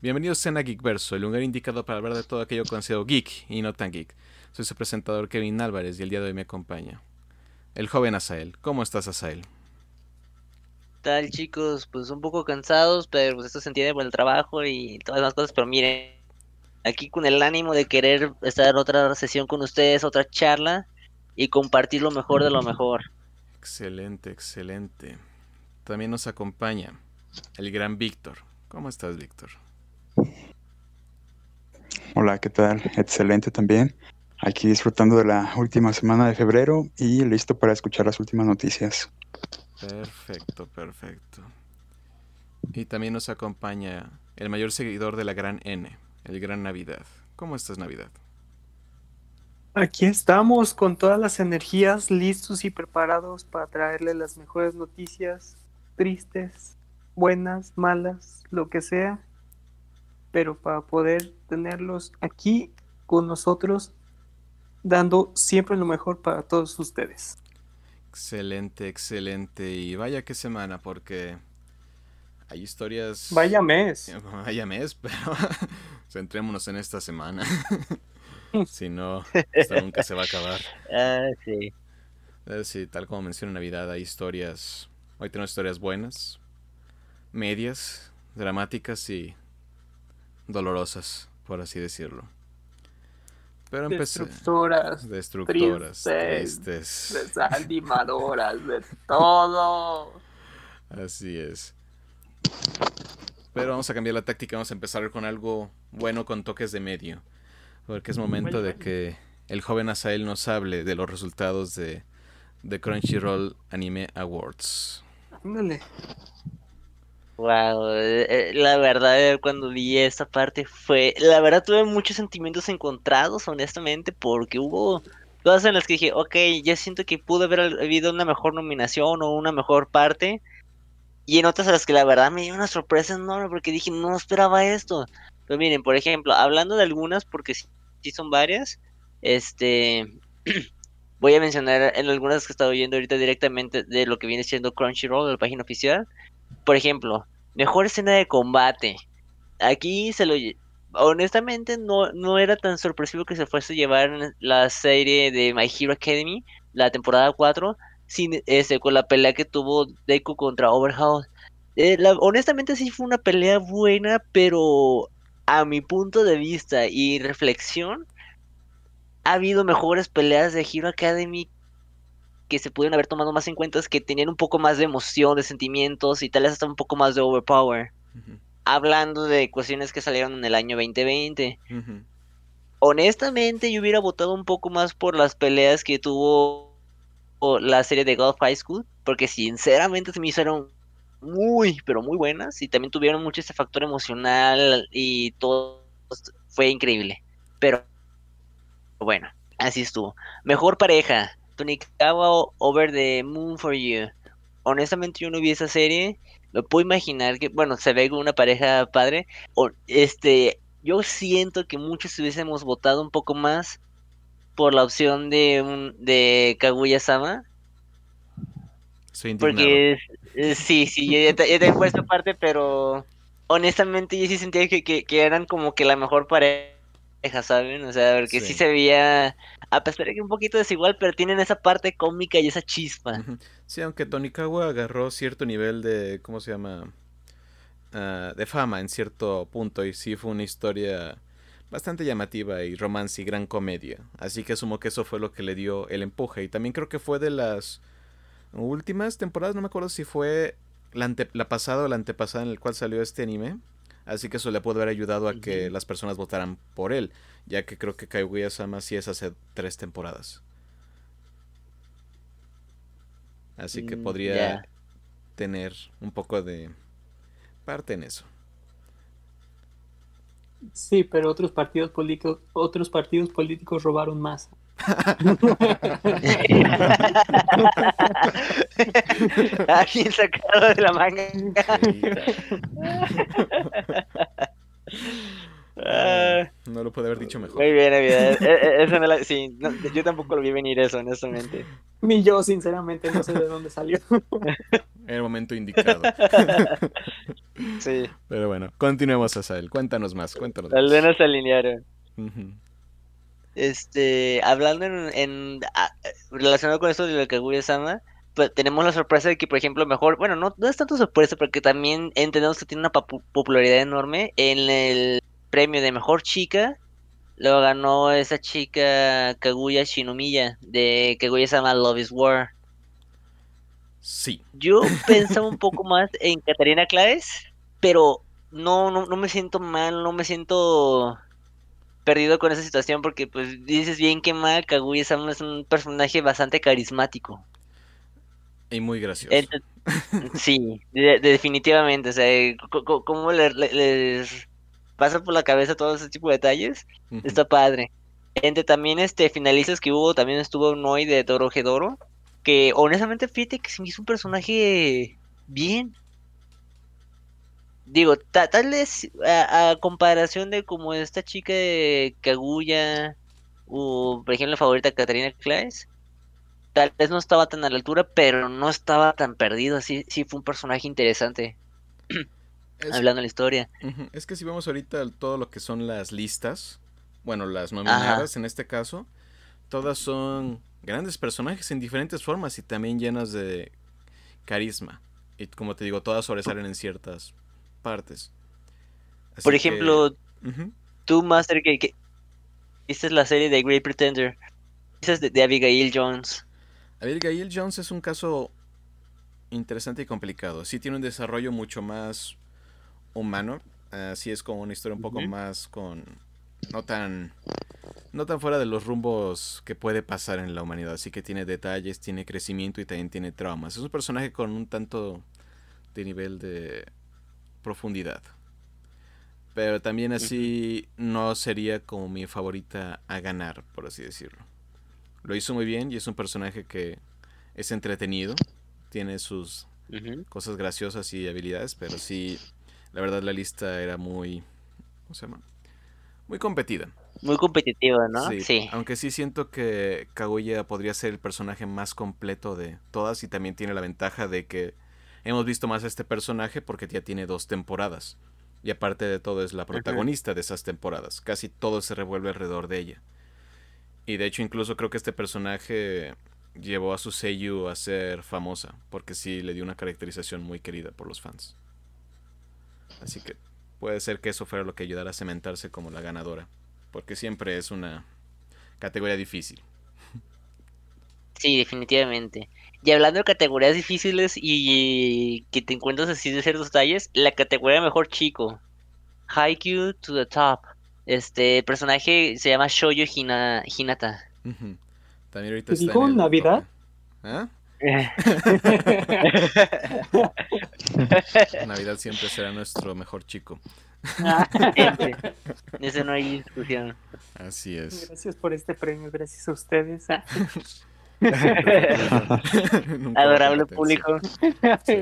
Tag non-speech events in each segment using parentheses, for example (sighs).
Bienvenidos a Geekverso, el lugar indicado para hablar de todo aquello conocido geek y no tan geek. Soy su presentador Kevin Álvarez y el día de hoy me acompaña el joven Asael. ¿Cómo estás, Asael? tal chicos? Pues un poco cansados, pero pues esto se entiende por el trabajo y todas las cosas, pero miren, aquí con el ánimo de querer estar otra sesión con ustedes, otra charla y compartir lo mejor de lo (laughs) mejor. Excelente, excelente. También nos acompaña el gran Víctor. ¿Cómo estás, Víctor? Hola, ¿qué tal? Excelente también. Aquí disfrutando de la última semana de febrero y listo para escuchar las últimas noticias. Perfecto, perfecto. Y también nos acompaña el mayor seguidor de la gran N, el gran Navidad. ¿Cómo estás, Navidad? Aquí estamos con todas las energías listos y preparados para traerle las mejores noticias, tristes, buenas, malas, lo que sea, pero para poder tenerlos aquí con nosotros, dando siempre lo mejor para todos ustedes. Excelente, excelente. Y vaya qué semana, porque hay historias. Vaya mes. (laughs) Vaya mes, pero (laughs) centrémonos en esta semana. (laughs) si no, esto nunca se va a acabar. Ah, sí. Eh, sí, tal como menciona Navidad, hay historias. Hoy tenemos historias buenas, medias, dramáticas y dolorosas, por así decirlo. Pero empecé. Destructoras. Destructoras. Tristes, Desanimadoras, de todo. Así es. Pero vamos a cambiar la táctica. Vamos a empezar con algo bueno con toques de medio. Porque es momento de que el joven Asael nos hable de los resultados de, de Crunchyroll Anime Awards. Ándale. Wow, eh, eh, la verdad eh, cuando vi esta parte fue, la verdad tuve muchos sentimientos encontrados, honestamente, porque hubo todas en las que dije, ok, ya siento que pudo haber habido una mejor nominación o una mejor parte, y en otras a las que la verdad me dio una sorpresa enorme porque dije, no esperaba esto. Pero miren, por ejemplo, hablando de algunas, porque sí, son varias, este, (clears throat) voy a mencionar en algunas que he estado viendo ahorita directamente de lo que viene siendo Crunchyroll, la página oficial por ejemplo, mejor escena de combate. Aquí se lo honestamente no, no era tan sorpresivo que se fuese a llevar la serie de My Hero Academy, la temporada 4, sin, ese, con la pelea que tuvo Deku contra Overhaul. Eh, honestamente sí fue una pelea buena, pero a mi punto de vista y reflexión, ha habido mejores peleas de Hero Academy que se pudieron haber tomado más en cuenta es que tenían un poco más de emoción, de sentimientos y tal vez hasta un poco más de overpower. Hablando de cuestiones que salieron en el año 2020. Honestamente, yo hubiera votado un poco más por las peleas que tuvo la serie de Golf High School, porque sinceramente se me hicieron muy, pero muy buenas y también tuvieron mucho ese factor emocional y todo fue increíble. Pero bueno, así estuvo. Mejor pareja. Tonikawa Over the Moon for You. Honestamente yo no vi esa serie. Me puedo imaginar que, bueno, se ve como una pareja padre. O, este, yo siento que muchos hubiésemos votado un poco más por la opción de un, de Kaguya Sama. Porque sí, sí, yo ya, te, puesto parte, pero honestamente yo sí sentía que, que, eran como que la mejor pareja, ¿saben? O sea, porque sí se veía a pesar de que un poquito desigual, pero tienen esa parte cómica y esa chispa. Sí, aunque Tonikawa agarró cierto nivel de, ¿cómo se llama? Ah, de fama en cierto punto y sí fue una historia bastante llamativa y romance y gran comedia. Así que asumo que eso fue lo que le dio el empuje. Y también creo que fue de las últimas temporadas, no me acuerdo si fue la, la pasada o la antepasada en el cual salió este anime. Así que eso le puede haber ayudado a que las personas votaran por él, ya que creo que Kaguya-sama sí es hace tres temporadas. Así que mm, podría tener un poco de parte en eso. Sí, pero otros partidos políticos, otros partidos políticos robaron más. (laughs) Alguien sacado de la manga. No lo puede haber dicho mejor. Muy bien, e, e, sí, yo tampoco lo vi venir eso, honestamente. Ni yo, sinceramente, no sé de dónde salió. En el momento indicado. Sí. Pero bueno, continuemos, Asael. Cuéntanos más, cuéntanos Al menos se alinearon. Ujú. Este, hablando en, en- a- relacionado con esto de la Kaguya-sama, pues tenemos la sorpresa de que, por ejemplo, mejor, bueno, no, no es tanto sorpresa, porque también entendemos que tiene una popularidad enorme. En el premio de mejor chica, lo ganó esa chica Kaguya Shinomiya de Kaguya-sama Love is War. Sí. Yo (laughs) pensaba un poco más en Katarina Claes, pero no, no, no me siento mal, no me siento perdido con esa situación porque pues dices bien que mal, Kaguya-sama es un personaje bastante carismático. Y muy gracioso. Sí, de- de- definitivamente, o sea, co- cómo le- le- les pasa por la cabeza todo ese tipo de detalles, está padre. Entre también este finalistas que hubo, también estuvo Noi de Toro Gedoro, que honestamente fíjate que se me hizo un personaje bien. Digo, ta- tal vez a, a comparación de como esta chica de Kaguya o por ejemplo la favorita Katarina Claes, tal vez no estaba tan a la altura, pero no estaba tan perdido, sí, sí fue un personaje interesante, (clears throat) Es, hablando de la historia. es que si vemos ahorita todo lo que son las listas, bueno, las nominadas en este caso, todas son grandes personajes en diferentes formas y también llenas de carisma. Y como te digo, todas sobresalen en ciertas partes. Así Por que, ejemplo, ujú, tú, Master, que, que viste la serie de Great Pretender, dices de, de Abigail Jones. Abigail Jones es un caso interesante y complicado. Sí tiene un desarrollo mucho más humano. Así es como una historia un poco más con... No tan... No tan fuera de los rumbos que puede pasar en la humanidad. Así que tiene detalles, tiene crecimiento y también tiene traumas. Es un personaje con un tanto de nivel de profundidad. Pero también así no sería como mi favorita a ganar, por así decirlo. Lo hizo muy bien y es un personaje que es entretenido, tiene sus cosas graciosas y habilidades, pero sí, la verdad la lista era muy, ¿cómo se llama? Muy competida. Muy competitivo, ¿no? Sí, Sí. Aunque sí siento que Kaguya podría ser el personaje más completo de todas y también tiene la ventaja de que hemos visto más a este personaje porque ya tiene dos temporadas. Y aparte de todo es la protagonista de esas temporadas. Casi todo se revuelve alrededor de ella. Y de hecho incluso creo que este personaje llevó a su Seiyu a ser famosa porque sí le dio una caracterización muy querida por los fans. Así que puede ser que eso fuera lo que ayudara a cementarse como la ganadora. Porque siempre es una categoría difícil. Sí, definitivamente. Y hablando de categorías difíciles y que te encuentras así de ciertos detalles, la categoría mejor chico, Haikyuu to the top. Este personaje se llama Shoyo Hina- Hinata. También ahorita ¿Te está dijo en el Navidad? ¿Ah? (laughs) Navidad siempre será nuestro mejor chico. Siempre. (laughs) De eso no hay discusión. Así es. Gracias por este premio, gracias a ustedes. (laughs) (laughs) Adorable público. (laughs)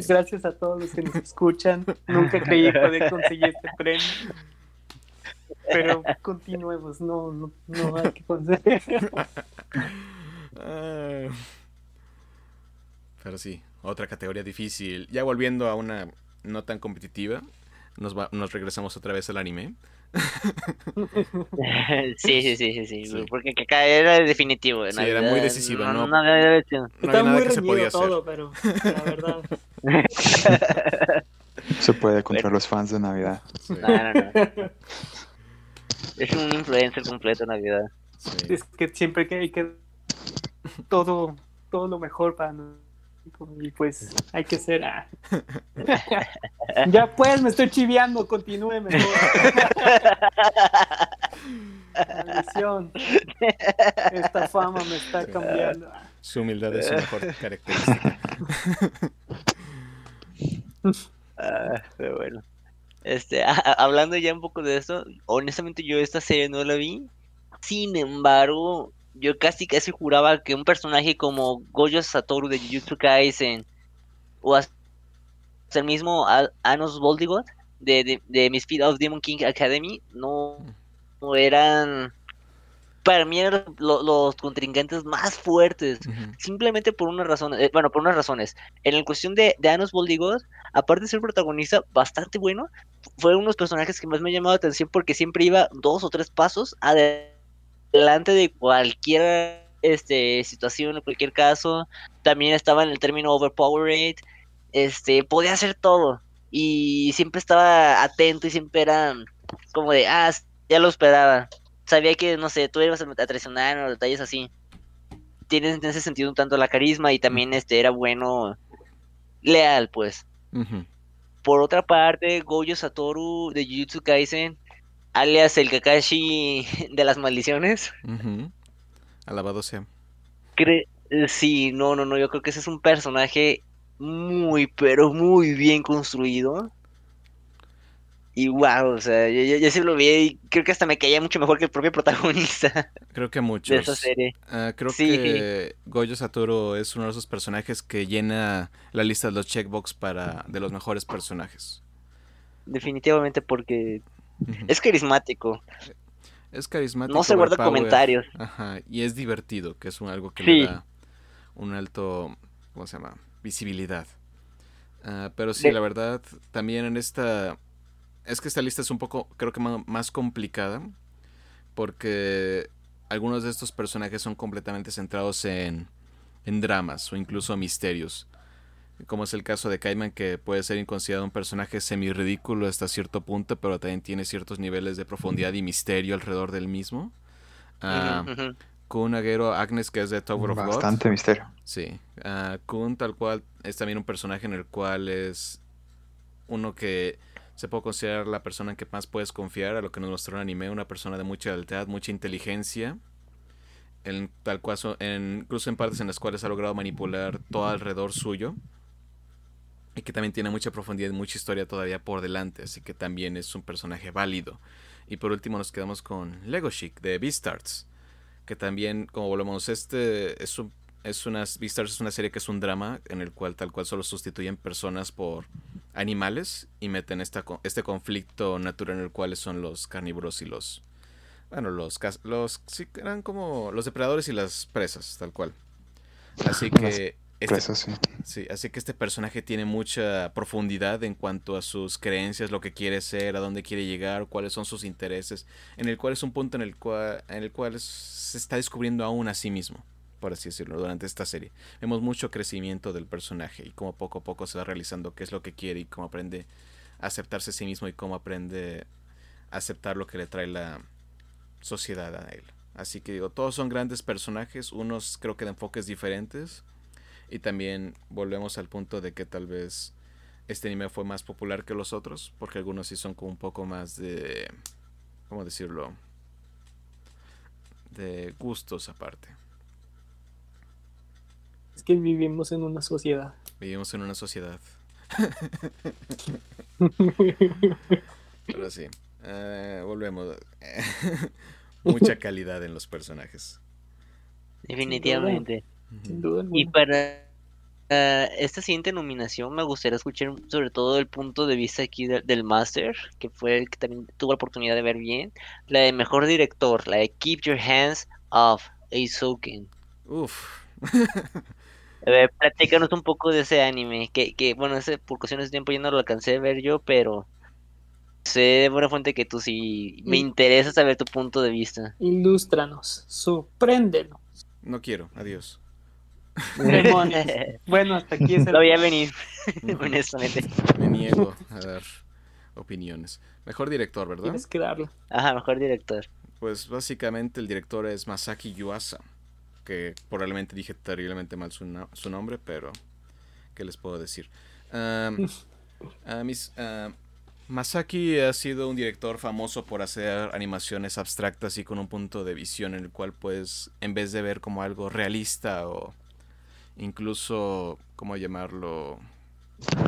Gracias a todos los que nos escuchan. Nunca creí poder conseguir este premio. Pero continuemos, no, no, no hay que conseguir. Ah. Pero sí, otra categoría difícil. Ya volviendo a una no tan competitiva, nos, va- nos regresamos otra vez al anime. (laughs) Sí, sí, sí, sí, sí, Sí. porque acá era definitivo. Sí, era muy decisiva, no- no había opción. No Está había nada muy que se podía todo, pero la verdad. (laughs) Se puede contra los fans de Navidad. Sí, No, no, no. Es un influencer completo Navidad. sí. Es que siempre que hay que todo, todo lo mejor para nosotros. Y pues hay que ser. ah. (laughs) ya pues, me estoy chiviando, continúe mejor. Maldición. Esta fama me está cambiando. Su humildad es su mejor característica. Ah, pero bueno. Este, a- a- hablando ya un poco de esto, honestamente yo esta serie no la vi. Sin embargo, yo casi casi juraba que un personaje como Gojo Satoru de Jujutsu Kaisen o hasta el mismo Anos Boldigot de, de, de Misfit of Demon King Academy no, no eran para mí eran lo- los contrincantes más fuertes. Simplemente por una razón, eh, bueno, por unas razones. En la cuestión de, de Anos Boldigoth, aparte de ser protagonista bastante bueno, fue uno de los personajes que más me ha llamado la atención porque siempre iba dos o tres pasos adelante de cualquier este, situación, en cualquier caso. También estaba en el término overpowered, este, podía hacer todo. Y siempre estaba atento y siempre era como de, ah, ya lo esperaba. Sabía que, no sé, tú ibas a traicionar o detalles así tiene en ese sentido un tanto la carisma y también este era bueno leal pues por otra parte Gojo Satoru de Jujutsu Kaisen alias el Kakashi de las maldiciones. Alabado sea. cre- eh, sí no no no yo creo que ese es un personaje muy pero muy bien construido y wow o sea yo, yo, yo sí lo vi y creo que hasta me caía mucho mejor que el propio protagonista (laughs) Creo que de muchos. esa serie Ah, creo Sí. que Goyo Satoru es uno de esos personajes que llena la lista de los checkbox para de los mejores personajes. definitivamente porque. Es carismático Es carismático. no se guarda comentarios Ajá, y es divertido, que es un, algo que Sí. le da un alto, ¿cómo se llama? Visibilidad. Ah, pero sí, De- la verdad, también en esta... Es que esta lista es un poco, creo que más complicada, porque algunos de estos personajes son completamente centrados en, en dramas o incluso misterios. Como es el caso de Kaiman, que puede ser considerado un personaje semi-ridículo hasta cierto punto, pero también tiene ciertos niveles de profundidad y misterio alrededor del mismo. Ujú, ujú. Kun Agero Agnes, que es de Tower of God. Bastante misterio. Sí. Ah, Kun, tal cual, es también un personaje en el cual es uno que se puede considerar la persona en que más puedes confiar, a lo que nos mostró el anime, una persona de mucha lealtad, mucha inteligencia. En, tal cual, en- incluso en partes en las cuales ha logrado manipular todo alrededor suyo. Y que también tiene mucha profundidad y mucha historia todavía por delante. Así que también es un personaje válido. Y por último nos quedamos con Lego Chic de Beastars. Que también, como volvemos, este es un es una Beastars es una serie que es un drama en el cual tal cual solo sustituyen personas por animales y meten esta, este conflicto natural en el cual son los carnívoros y los bueno los los sí, eran como los depredadores y las presas tal cual así que este, Presas, sí. Sí, así que este personaje tiene mucha profundidad en cuanto a sus creencias, lo que quiere ser, a dónde quiere llegar, cuáles son sus intereses, en el cual es un punto en el cual, en el cual se está descubriendo aún a sí mismo, por así decirlo, durante esta serie. Vemos mucho crecimiento del personaje y cómo poco a poco se va realizando qué es lo que quiere y cómo aprende a aceptarse a sí mismo y cómo aprende a aceptar lo que le trae la sociedad a él. Así que digo, todos son grandes personajes, unos creo que de enfoques diferentes. Y también volvemos al punto de que tal vez este anime fue más popular que los otros, porque algunos sí son como un poco más de, ¿cómo decirlo? De gustos aparte. Es que vivimos en una sociedad. Vivimos en una sociedad. (laughs) Pero sí, eh, volvemos. (laughs) Mucha calidad en los personajes. Definitivamente. Sin duda Y alguna. para ah, esta siguiente nominación me gustaría escuchar sobre todo el punto de vista aquí de- del Master, que fue el que también tuvo la oportunidad de ver bien. La de mejor director, la de Keep Your Hands Off Eizouken. Uf. A ver, platícanos un poco de ese anime, que, que bueno, ese por cuestiones de tiempo ya no lo alcancé a ver yo, pero sé de buena fuente que tú sí me interesa saber tu punto de vista. Ilústranos, sorpréndenos. No quiero, adiós. Bueno, hasta aquí es el... Lo voy a venir, (laughs) honestamente. Me niego a dar opiniones. Mejor director, ¿verdad? Tienes que darlo. Ajá, mejor director. Pues básicamente el director es Masaki Yuasa, que probablemente dije terriblemente mal su, no- su nombre, pero ¿qué les puedo decir? (laughs) A mis- Masaki ha sido un director famoso por hacer animaciones abstractas y con un punto de visión en el cual pues en vez de ver como algo realista o incluso, ¿cómo llamarlo?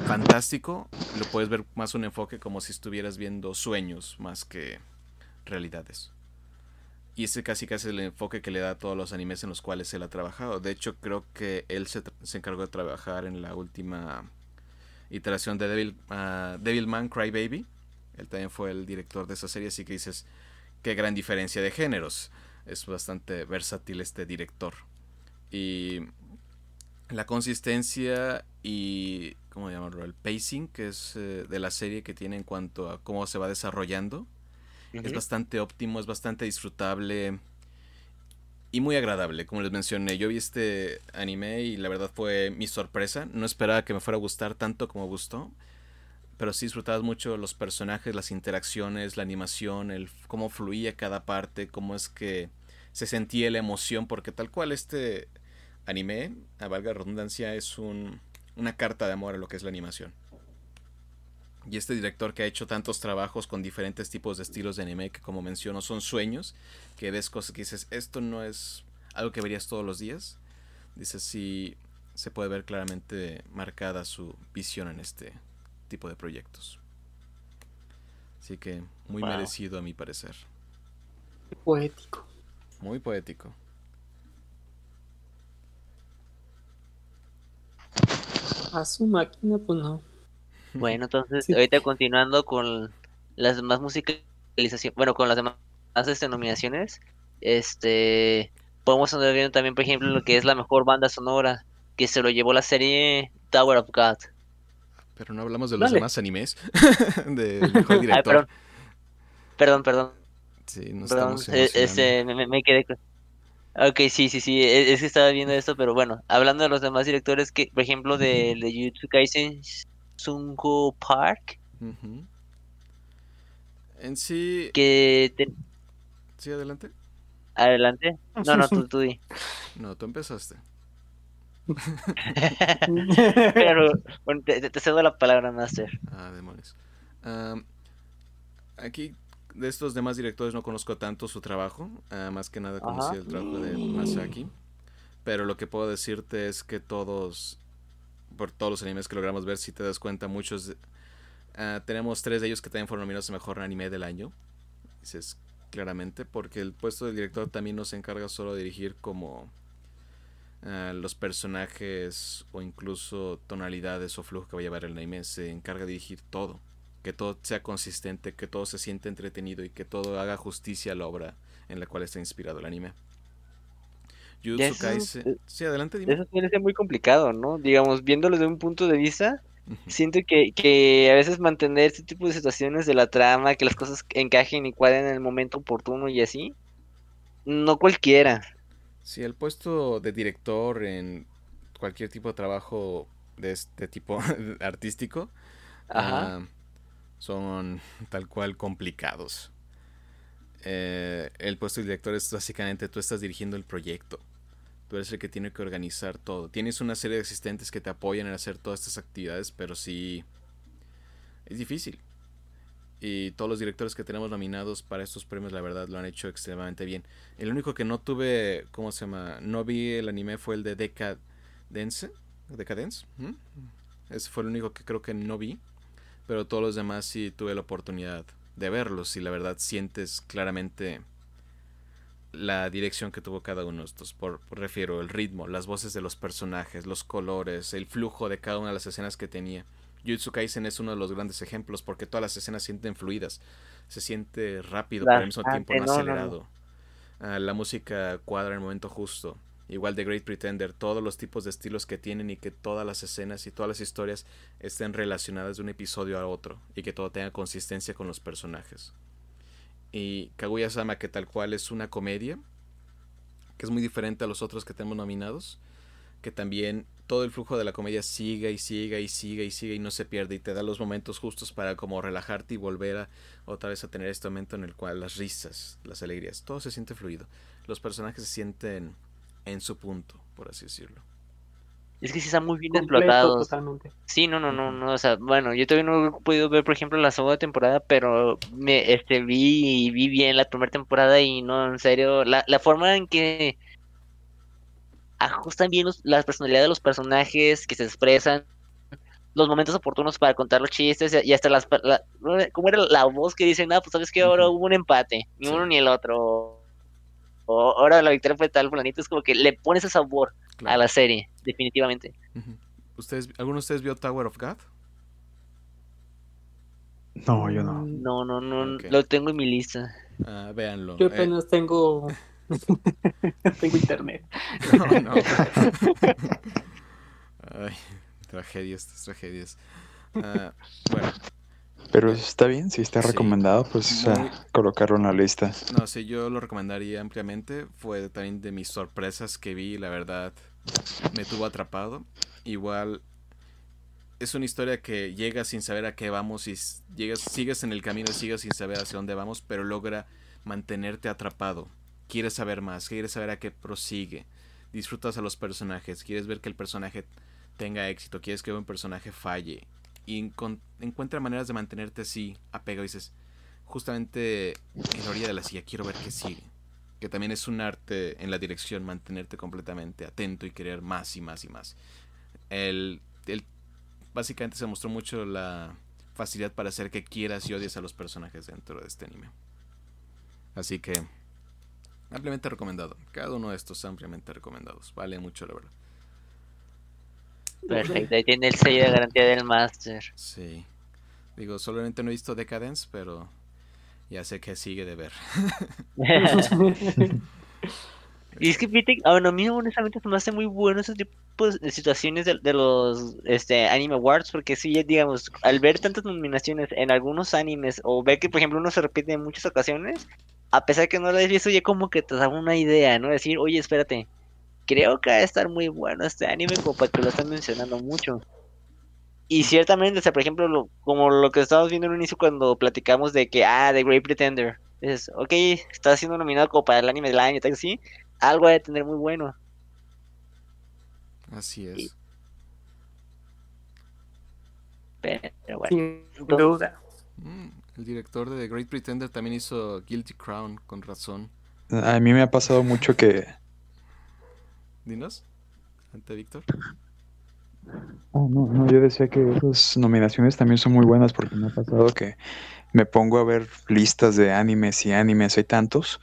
fantástico, lo puedes ver más un enfoque como si estuvieras viendo sueños más que realidades. Y ese casi casi es el enfoque que le da a todos los animes en los cuales él ha trabajado. De hecho, creo que él se, se encargó de trabajar en la última iteración de Devil, ah, Devilman Crybaby. Él también fue el director de esa serie, así que dices, qué gran diferencia de géneros. Es bastante versátil este director. Y la consistencia y, ¿cómo llamarlo? El pacing que es eh, de la serie que tiene en cuanto a cómo se va desarrollando. Es bastante óptimo, es bastante disfrutable y muy agradable, como les mencioné. Yo vi este anime y la verdad fue mi sorpresa. No esperaba que me fuera a gustar tanto como gustó. Pero sí disfrutabas mucho los personajes, las interacciones, la animación, el cómo fluía cada parte, cómo es que se sentía la emoción, porque tal cual este anime, a valga redundancia, es un, una carta de amor a lo que es la animación. Y este director que ha hecho tantos trabajos con diferentes tipos de estilos de anime que como menciono son sueños, que ves cosas que dices, esto no es algo que verías todos los días. Dices, sí, se puede ver claramente marcada su visión en este tipo de proyectos. Así que muy merecido a mi parecer. Poético. Muy poético. A su máquina, pues no. Bueno, entonces, ahorita continuando con las demás musicalizaciones, bueno, con las demás este, nominaciones, este, podemos andar viendo también, por ejemplo, lo que es la mejor banda sonora, que se lo llevó la serie Tower of God. Pero no hablamos de los demás animes, (laughs) del mejor director. perdón. perdón, Sí, no perdón, este, me, quedé Ok, sí, sí, sí, e, es, que estaba viendo esto, pero bueno, hablando de los demás directores, que por ejemplo de, de Jujutsu Kaisen, Sungo Park. En sí. Que. Sí, adelante. Adelante. No, no, tú, (laughs) tú di. No, tú empezaste. (laughs) Pero bueno, te, cedo la palabra, Master. Ah, demonios. aquí, de estos demás directores, no conozco tanto su trabajo. Ah, más que nada conocí el trabajo de Masaki. Pero lo que puedo decirte es que todos por todos los animes que logramos ver, si te das cuenta, muchos... Ah, tenemos tres de ellos que también fueron nominados a Mejor Anime del Año. Dices claramente, porque el puesto del director también no se encarga solo de dirigir como ah, los personajes o incluso tonalidades o flujo que va a llevar el anime, se encarga de dirigir todo. Que todo sea consistente, que todo se siente entretenido y que todo haga justicia a la obra en la cual está inspirado el anime. Jujutsu Kaisen. Sí, adelante, dime. Eso que ser muy complicado, ¿no? Digamos, viéndolo desde un punto de vista, siento que, que a veces mantener este tipo de situaciones de la trama, que las cosas encajen y cuadren en el momento oportuno y así, no cualquiera. Sí, el puesto de director en cualquier tipo de trabajo de este tipo (laughs) artístico ah, son tal cual complicados. Eh, el puesto de director es básicamente tú estás dirigiendo el proyecto. Tú eres el que tiene que organizar todo. Tienes una serie de asistentes que te apoyan en hacer todas estas actividades, pero sí es difícil. Y todos los directores que tenemos nominados para estos premios, la verdad, lo han hecho extremadamente bien. El único que no tuve, ¿cómo se llama? No vi el anime fue el de Decadence. Decadence. Ese fue el único que creo que no vi. Pero todos los demás sí tuve la oportunidad de verlos y la verdad sientes claramente la dirección que tuvo cada uno de estos. Por, refiero el ritmo, las voces de los personajes, los colores, el flujo de cada una de las escenas que tenía. Jujutsu Kaisen es uno de los grandes ejemplos porque todas las escenas sienten fluidas. Se siente rápido, pero al mismo tiempo no, acelerado. Ah, la música cuadra en el momento justo. Igual de Great Pretender, todos los tipos de estilos que tienen y que todas las escenas y todas las historias estén relacionadas de un episodio a otro y que todo tenga consistencia con los personajes y Kaguya-sama que tal cual es una comedia, que es muy diferente a los otros que tenemos nominados, que también todo el flujo de la comedia siga y siga y siga y siga y no se pierde y te da los momentos justos para como relajarte y volver a otra vez a tener este momento en el cual las risas, las alegrías, todo se siente fluido. Los personajes se sienten en su punto, por así decirlo. Es que sí están muy bien explotados. Sí, no, no, no, no, o sea, bueno, yo todavía no he podido ver, por ejemplo, la segunda temporada, pero me, este, vi, vi bien la primera temporada y no, en serio, la, la forma en que ajustan bien los, la personalidad de los personajes, que se expresan, los momentos oportunos para contar los chistes y hasta las, la, ¿cómo era la voz que dicen, ah, pues sabes que ahora hubo un empate, ni uno ni el otro, o ahora la victoria fue tal, planito, es como que le pones ese sabor a la serie, definitivamente. ¿Ustedes, ¿Alguno de ustedes vio Tower of God? No, yo no. No, no, no, lo tengo en mi lista. Ah, véanlo. Yo eh. apenas tengo (laughs) Tengo internet. (laughs) No, no. (laughs) Ay, tragedias, tragedias. Ah, bueno, Pero está bien, si está Sí. recomendado, pues colocarlo en la lista. no sé, yo lo recomendaría ampliamente. Fue también de mis sorpresas que vi, la verdad, me tuvo atrapado. Igual es una historia que llega sin saber a qué vamos y llegas, sigues en el camino, sigues sin saber hacia dónde vamos, pero logra mantenerte atrapado. Quieres saber más, quieres saber a qué prosigue. Disfrutas a los personajes, quieres ver que el personaje tenga éxito, quieres que un personaje falle. Y encuentra maneras de mantenerte así, apegado. Dices, justamente en la orilla de la silla, quiero ver qué sigue. Que también es un arte en la dirección, mantenerte completamente atento y querer más y más y más. El, el- básicamente se mostró mucho la facilidad para hacer que quieras y odies a los personajes dentro de este anime. Así que, ampliamente recomendado. Cada uno de estos ampliamente recomendados. Vale mucho, la verdad. Perfecto, ahí tiene el sello de garantía del Master. Sí. Digo, solamente no he visto Decadence, pero ya sé que sigue de ver. (laughs) (laughs) Y es que fíjate, ah, bueno, a mí honestamente se me hace muy bueno esos tipos de situaciones de, de los este, Anime Awards, porque sí, ya digamos, al ver tantas nominaciones en algunos animes, o ver que por ejemplo uno se repite en muchas ocasiones, a pesar de que no lo hayas visto, ya como que te da una idea, ¿no? Decir, oye, espérate, creo que va a estar muy bueno este anime como para que lo están mencionando mucho. Y ciertamente, o sea, por ejemplo, lo- como lo que estábamos viendo en un inicio cuando platicamos de que, ah, The Great Pretender, es, ok, está siendo nominado como para el anime del año, tal así, algo ha de tener muy bueno. Así Sí. es. Pero bueno, Sin duda. Mm, el director de The Great Pretender también hizo Guilty Crown, con razón. A mí me ha pasado mucho que... Dinos, ante Víctor. Ah, no, no, yo decía que esas nominaciones también son muy buenas porque me ha pasado que me pongo a ver listas de animes y animes, hay tantos,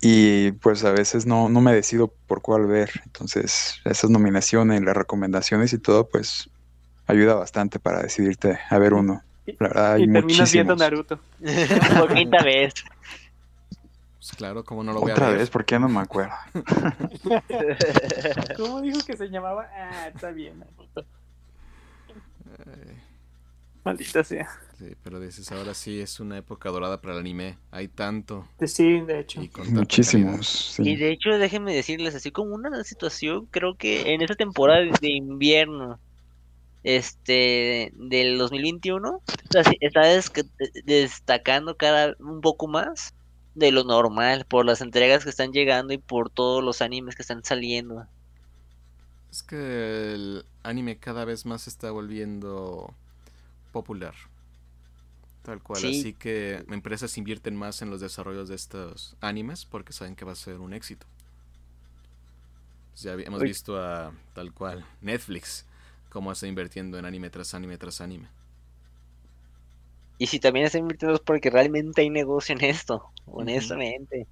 y pues a veces no, no me decido por cuál ver. Entonces, esas nominaciones, las recomendaciones y todo, pues ayuda bastante para decidirte a ver uno. La verdad, hay y terminas viendo. Naruto. (laughs) (laughs) por quinta vez. Pues claro, como no lo voy a Otra ver. vez, ¿por qué no me acuerdo? ¿Cómo dijo que se llamaba? Ah, está bien. Eh, Maldita sea. sí, pero dices, ahora sí es una época dorada para el anime. Hay tanto Sí, de hecho. y Muchísimos. Y de hecho, déjenme decirles, así como una situación, creo que en esta temporada de invierno, este, del 2021, está, está desca- destacando cada un poco más de lo normal por las entregas que están llegando y por todos los animes que están saliendo. Es que el anime cada vez más se está volviendo popular. Tal cual, Sí. así que empresas invierten más en los desarrollos de estos animes porque saben que va a ser un éxito. Pues ya hemos Uy. visto a tal cual Netflix cómo está invirtiendo en anime tras anime tras anime. Y si también están invirtiendo es porque realmente hay negocio en esto, honestamente.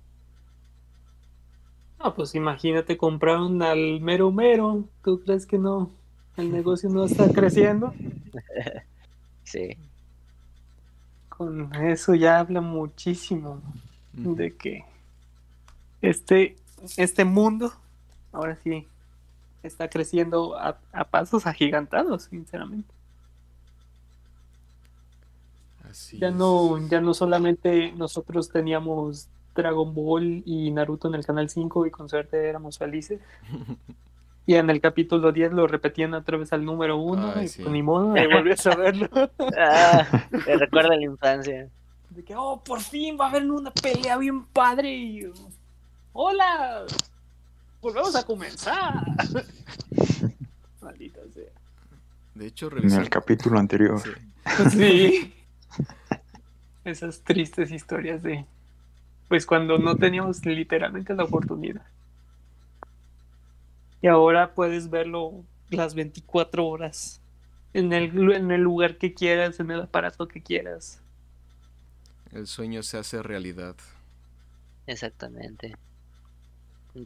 No, pues imagínate, compraron al mero mero. ¿Tú crees que no? El negocio no está creciendo. (laughs) Sí. Con eso ya habla muchísimo de que este, este mundo ahora sí está creciendo a, a pasos agigantados, sinceramente. Así Ya es. no, ya no solamente nosotros teníamos Dragon Ball y Naruto en el canal 5 y con suerte éramos felices. (laughs) Y en el capítulo 10 lo repetían otra vez al número 1 Ay, y sí. pues ni modo, ahí volvías a verlo. (laughs) Ah, me recuerda la infancia. De que, oh, por fin va a haber una pelea bien padre. Y, Hola, volvemos a comenzar. (laughs) Maldita sea. De hecho, En revisando... el capítulo anterior. Sí. Sí. Esas tristes historias de, pues cuando no teníamos literalmente la oportunidad. Y ahora puedes verlo las 24 horas. En el, en el lugar que quieras, en el aparato que quieras. El sueño se hace realidad. Exactamente.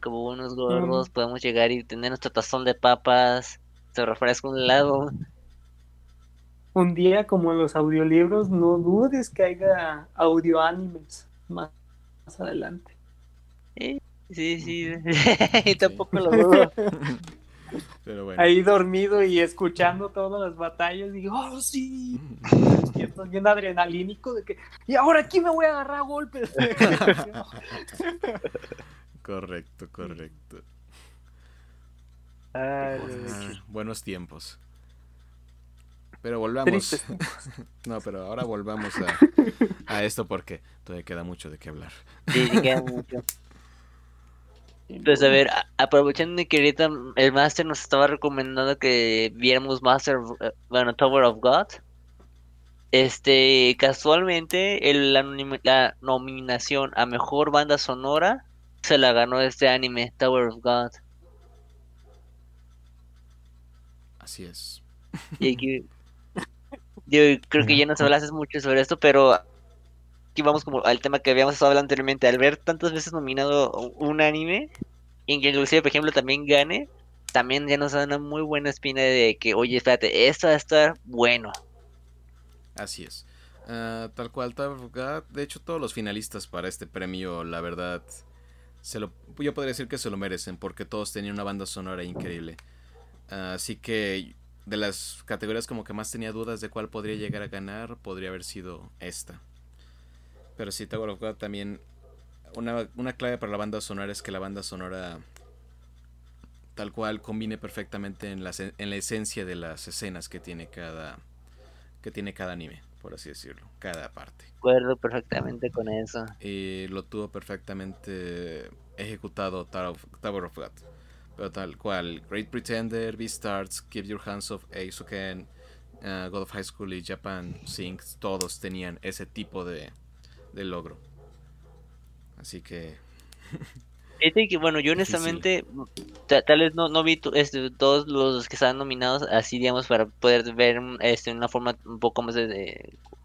Como buenos gordos podemos llegar y tener nuestro tazón de papas, se refresca un lado. Un día, como en los audiolibros, no dudes que haya audio animes más, más adelante. Sí, sí. (laughs) Tampoco lo dudo. (laughs) Pero bueno. Ahí dormido y escuchando todas las batallas, digo, oh sí. (laughs) Despierto bien adrenalínico de que, y ahora aquí me voy a agarrar a golpes. Correcto, correcto. Ay, Ah, buenos tiempos. Pero volvamos. (laughs) No, pero ahora volvamos a, a esto porque todavía queda mucho de qué hablar. sí, sí queda mucho. (laughs) Pues a ver, aprovechando que ahorita el Master nos estaba recomendando que viéramos Master, eh, bueno, Tower of God. Este, casualmente, el- la nominación a mejor banda sonora se la ganó este anime, Tower of God. Así es. Y aquí- yo creo que ya nos hablaste mucho sobre esto, pero aquí vamos como al tema que habíamos estado hablando anteriormente. Al ver tantas veces nominado un anime, y que inclusive, por ejemplo, también gane, también ya nos da una muy buena espina de que, oye, espérate, esto va a estar bueno. Así es. Ah, tal cual, God. De hecho, todos los finalistas para este premio, la verdad, se lo, yo podría decir que se lo merecen porque todos tenían una banda sonora increíble. Así que de las categorías como que más tenía dudas de cuál podría llegar a ganar, podría haber sido esta. Pero sí, Tower of God también. Una, una clave para la banda sonora es que la banda sonora tal cual combine perfectamente en la, en la esencia de las escenas que tiene cada que tiene cada anime, por así decirlo, cada parte. Acuerdo perfectamente con eso. Y lo tuvo perfectamente ejecutado Tower of, Tower of God. Pero tal cual, Great Pretender, Beastars, Keep Your Hands Off, Eisoken, uh, God of High School y Japan Sings, todos tenían ese tipo de, de logro. Así que (laughs) bueno, yo honestamente, ta- tal vez no, no vi este, todos los que estaban nominados así, digamos, para poder ver este, una forma un poco más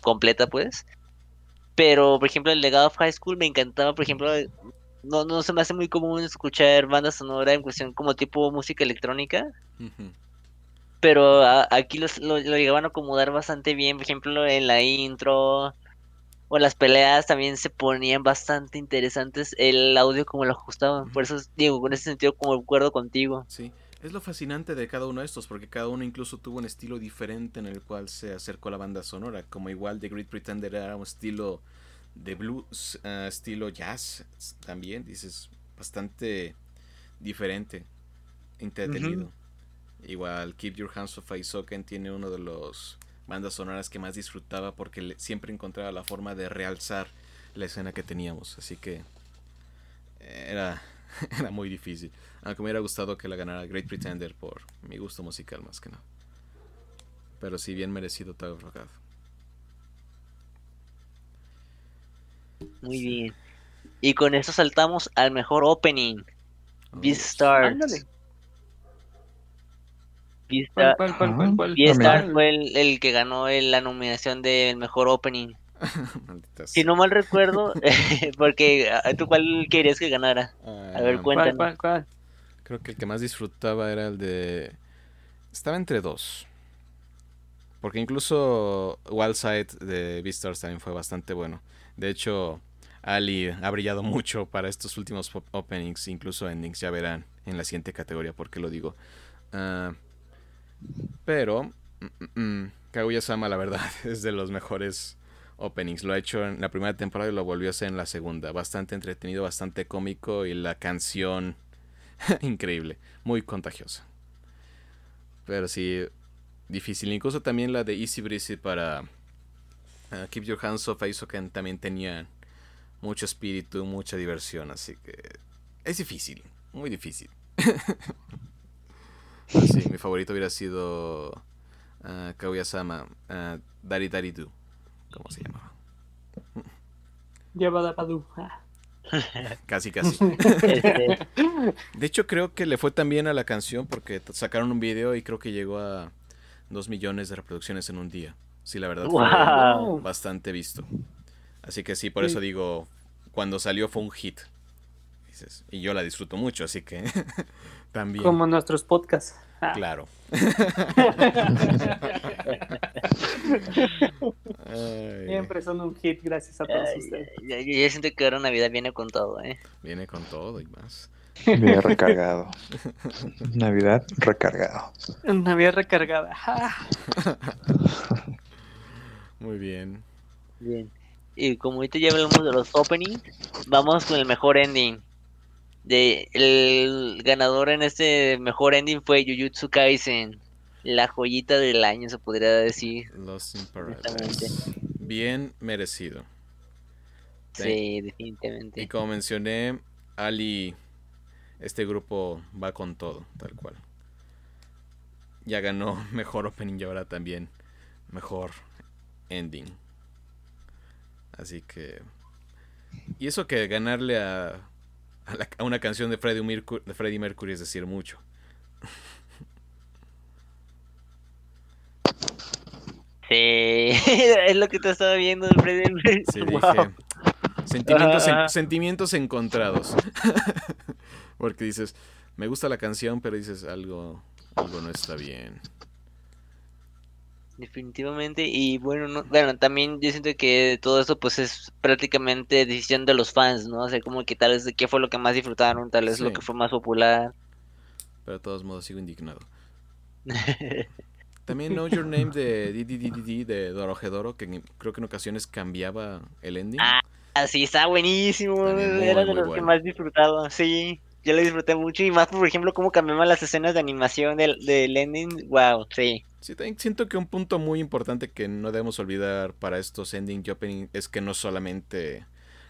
completa, pues. Pero, por ejemplo, el legado of High School me encantaba, por ejemplo, no, no se me hace muy común escuchar banda sonora en cuestión como tipo música electrónica, pero a- aquí los, lo, lo llegaban a acomodar bastante bien, por ejemplo, en la intro o las peleas también se ponían bastante interesantes el audio como lo ajustaban. Por eso digo, en ese sentido como acuerdo contigo. sí. Es lo fascinante de cada uno de estos, porque cada uno incluso tuvo un estilo diferente en el cual se acercó a la banda sonora. Como igual The Great Pretender era un estilo de blues, ah, estilo jazz también, dices, bastante diferente, entretenido. Igual Keep Your Hands Off Aizoken tiene uno de los bandas sonoras que más disfrutaba porque siempre encontraba la forma de realzar la escena que teníamos, así que eh, era, (laughs) era muy difícil. Aunque me hubiera gustado que la ganara Great Pretender por mi gusto musical más que nada. Pero sí, bien merecido Tower of Muy bien. Y con eso saltamos al mejor opening. Beastars. Ándale. Beastar- ¿Cuál, cuál, cuál, cuál, cuál? Beastars mira. fue el, el que ganó el- la nominación del mejor opening. (laughs) Si no mal recuerdo, (laughs) porque ah, tú cuál querías que ganara. Ah, A ver, ¿Cuál, cuéntanos. cuál, cuál? Creo que el que más disfrutaba era el de. Estaba entre dos. Porque incluso Wildside de Beastars también fue bastante bueno. De hecho, Ali ha brillado mucho para estos últimos openings, incluso endings. Ya verán en la siguiente categoría por qué lo digo. Ah, pero, mm, mm, mm, Kaguya-sama, la verdad, (laughs) es de los mejores openings. Lo ha hecho en la primera temporada y lo volvió a hacer en la segunda. Bastante entretenido, bastante cómico y la canción (laughs) increíble, muy contagiosa. Pero sí, difícil. Incluso también la de Easy Breezy para uh, Keep Your Hands Off Aizoken también tenía mucho espíritu, mucha diversión. Así que es difícil, muy difícil. (laughs) Sí, mi favorito hubiera sido uh, Kaguya-sama, uh, Dari Dari Do, como se llamaba. Lleva Padú. Ah. (laughs) Casi, casi. (laughs) De hecho, creo que le fue tan bien a la canción porque sacaron un video y creo que llegó a 2 millones de reproducciones en un día. Sí, la verdad fue Wow. bastante visto. Así que sí, por Sí. eso digo, cuando salió fue un hit. Dices, y yo la disfruto mucho, así que (laughs) también. Como nuestros podcasts. Ah. Claro. (laughs) Siempre son un hit gracias a todos Ay, ustedes. ya, ya- ya siento que ahora Navidad viene con todo, ¿eh? viene con todo y más. Bien (laughs) recargado. Navidad recargado. Navidad recargada. Muy bien. Bien. Y como ahorita ya hablamos de los openings, vamos con el mejor ending. De, el ganador en este mejor ending fue Jujutsu Kaisen. La joyita del año, se podría decir. Lost in Exactamente. Paradise. Bien merecido. Sí. Sí, definitivamente. Y como mencioné, Ali, este grupo va con todo, tal cual. Ya ganó (laughs) mejor opening y ahora también mejor ending. Así que... Y eso que ganarle a, a, la- a una canción de Freddie, Mercury, de Freddie Mercury es decir mucho. Sí, (laughs) es lo que te estaba viendo de Freddie Mercury. Sí, Wow. dije. Sentimientos, en- sentimientos encontrados. (laughs) Porque dices, me gusta la canción, pero dices, algo, algo no está bien. Definitivamente, y bueno, no, bueno, también yo siento que todo eso pues es prácticamente decisión de los fans, ¿no? O sea, como que tal vez qué fue lo que más disfrutaron, tal vez lo que fue más popular. Pero de todos modos sigo indignado. (laughs) También Know Your Name de DDDD de Dorohedoro, que creo que en ocasiones cambiaba el ending. Ah, sí, está buenísimo, muy, era de los que más disfrutaba, sí, yo lo disfruté mucho y más por ejemplo cómo cambiaban las escenas de animación del, del ending, wow, sí, Sí, también siento que un punto muy importante que no debemos olvidar para estos ending y opening es que no solamente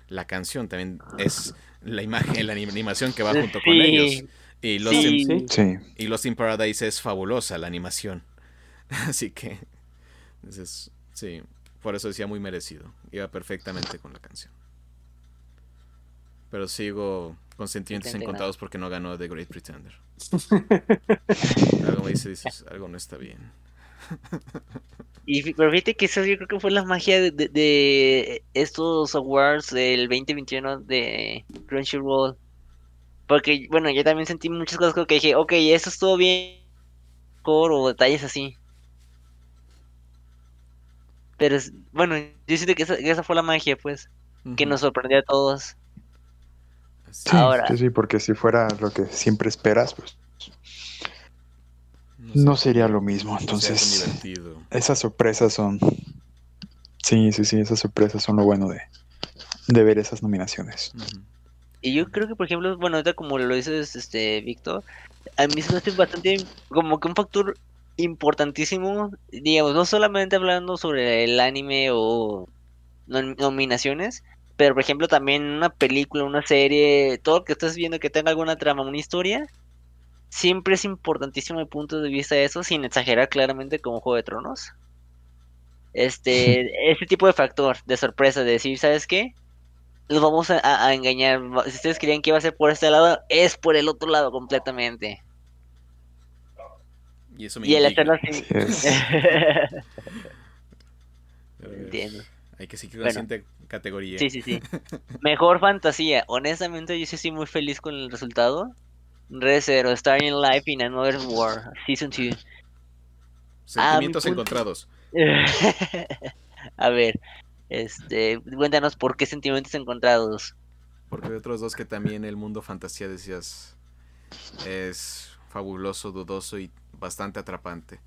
la canción, también es la imagen, la anim- animación que va junto con ellos. Y Lost, Sí. in, Sí. y Lost in Paradise es fabulosa la animación. (laughs) Así que, entonces, sí, por eso decía muy merecido. Iba perfectamente con la canción. Pero sigo con sentimientos encontrados porque no ganó The Great Pretender. (laughs) Algo me dice, dices, algo no está bien. Y pero fíjate que eso yo creo que fue la magia de, de- de estos awards del 2021 de Crunchyroll. Porque, bueno, yo también sentí muchas cosas como que dije, ok, eso estuvo bien, o detalles así. Pero, bueno, yo siento que esa, que esa fue la magia, pues, que Ujú. nos sorprendió a todos. Sí, Ahora. sí, sí, porque si fuera lo que siempre esperas, pues No, sería lo mismo. Entonces, esas sorpresas son. Sí, sí, sí, esas sorpresas son lo bueno de, de ver esas nominaciones. Y yo creo que, por ejemplo, bueno, ahorita como lo dices, este, Víctor, a mí se me hace bastante, como que un factor importantísimo, digamos, no solamente hablando sobre el anime o nom- nominaciones, pero por ejemplo también una película, una serie, todo lo que estás viendo que tenga alguna trama, una historia, siempre es importantísimo el punto de vista de eso, sin exagerar claramente como Juego de Tronos. Este, (laughs) ese tipo de factor de sorpresa, de decir, ¿sabes qué? los vamos a, a- a engañar. Si ustedes creían que iba a ser por este lado, es por el otro lado completamente. Y eso me Y el hacerlo así. (laughs) (laughs) Entiendo. Hay que seguir la Bueno. siguiente categoría. Sí, sí, sí. (laughs) Mejor fantasía. Honestamente, yo sí estoy muy feliz con el resultado. Re Zero, Starting Life in Another War, Season 2. Sentimientos Ah, punto- encontrados. (laughs) a ver, este, cuéntanos por qué sentimientos encontrados. Porque hay otros dos que también el mundo fantasía decías es fabuloso, dudoso y bastante atrapante.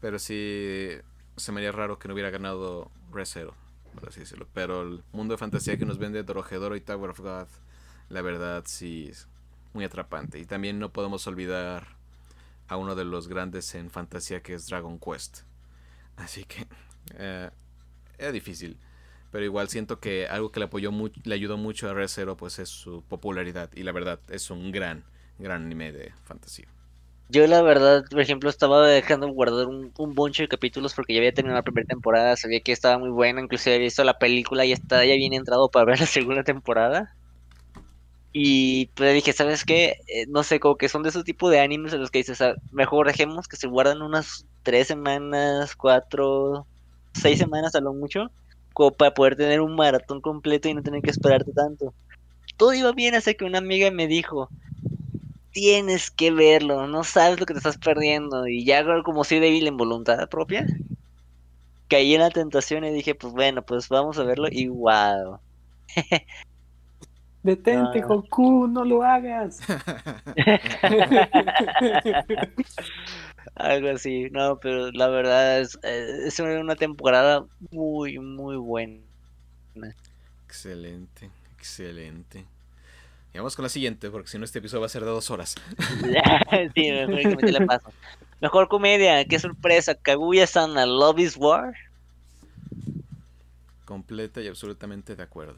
Pero sí se me haría raro que no hubiera ganado Resero, Pero el mundo de fantasía que nos vende Dorohedoro y Tower of God, la verdad sí es muy atrapante. Y también no podemos olvidar a uno de los grandes en fantasía que es Dragon Quest. Así que eh, era difícil. Pero igual siento que algo que le apoyó le ayudó mucho a Re:Zero pues es su popularidad y la verdad es un gran, gran anime de fantasía. Yo la verdad, por ejemplo, estaba dejando guardar un, un bonche de capítulos porque ya había terminado la primera temporada, sabía que estaba muy buena, inclusive había visto la película y estaba ya bien entrado para ver la segunda temporada. Y pues dije, ¿sabes qué? Eh, no sé, como que son de esos tipos de animes en los que dices, "Ah, mejor dejemos que se guardan unas tres semanas, cuatro, seis semanas a lo mucho, como para poder tener un maratón completo y no tener que esperarte tanto. Todo iba bien hasta que una amiga me dijo, tienes que verlo, no sabes lo que te estás perdiendo. Y ya como soy débil en voluntad propia, caí en la tentación y dije, pues bueno, pues vamos a verlo y wow. (laughs) Detente, Ah. Goku, no lo hagas. (laughs) Algo así, no, pero la verdad es, eh, es una temporada muy, muy buena. Excelente, excelente. Y vamos con la siguiente, porque si no este episodio va a ser de dos horas. (laughs) sí, mejor que me la paso. Mejor comedia, qué sorpresa, Kaguya-sama, Love is War. Completa y absolutamente de acuerdo.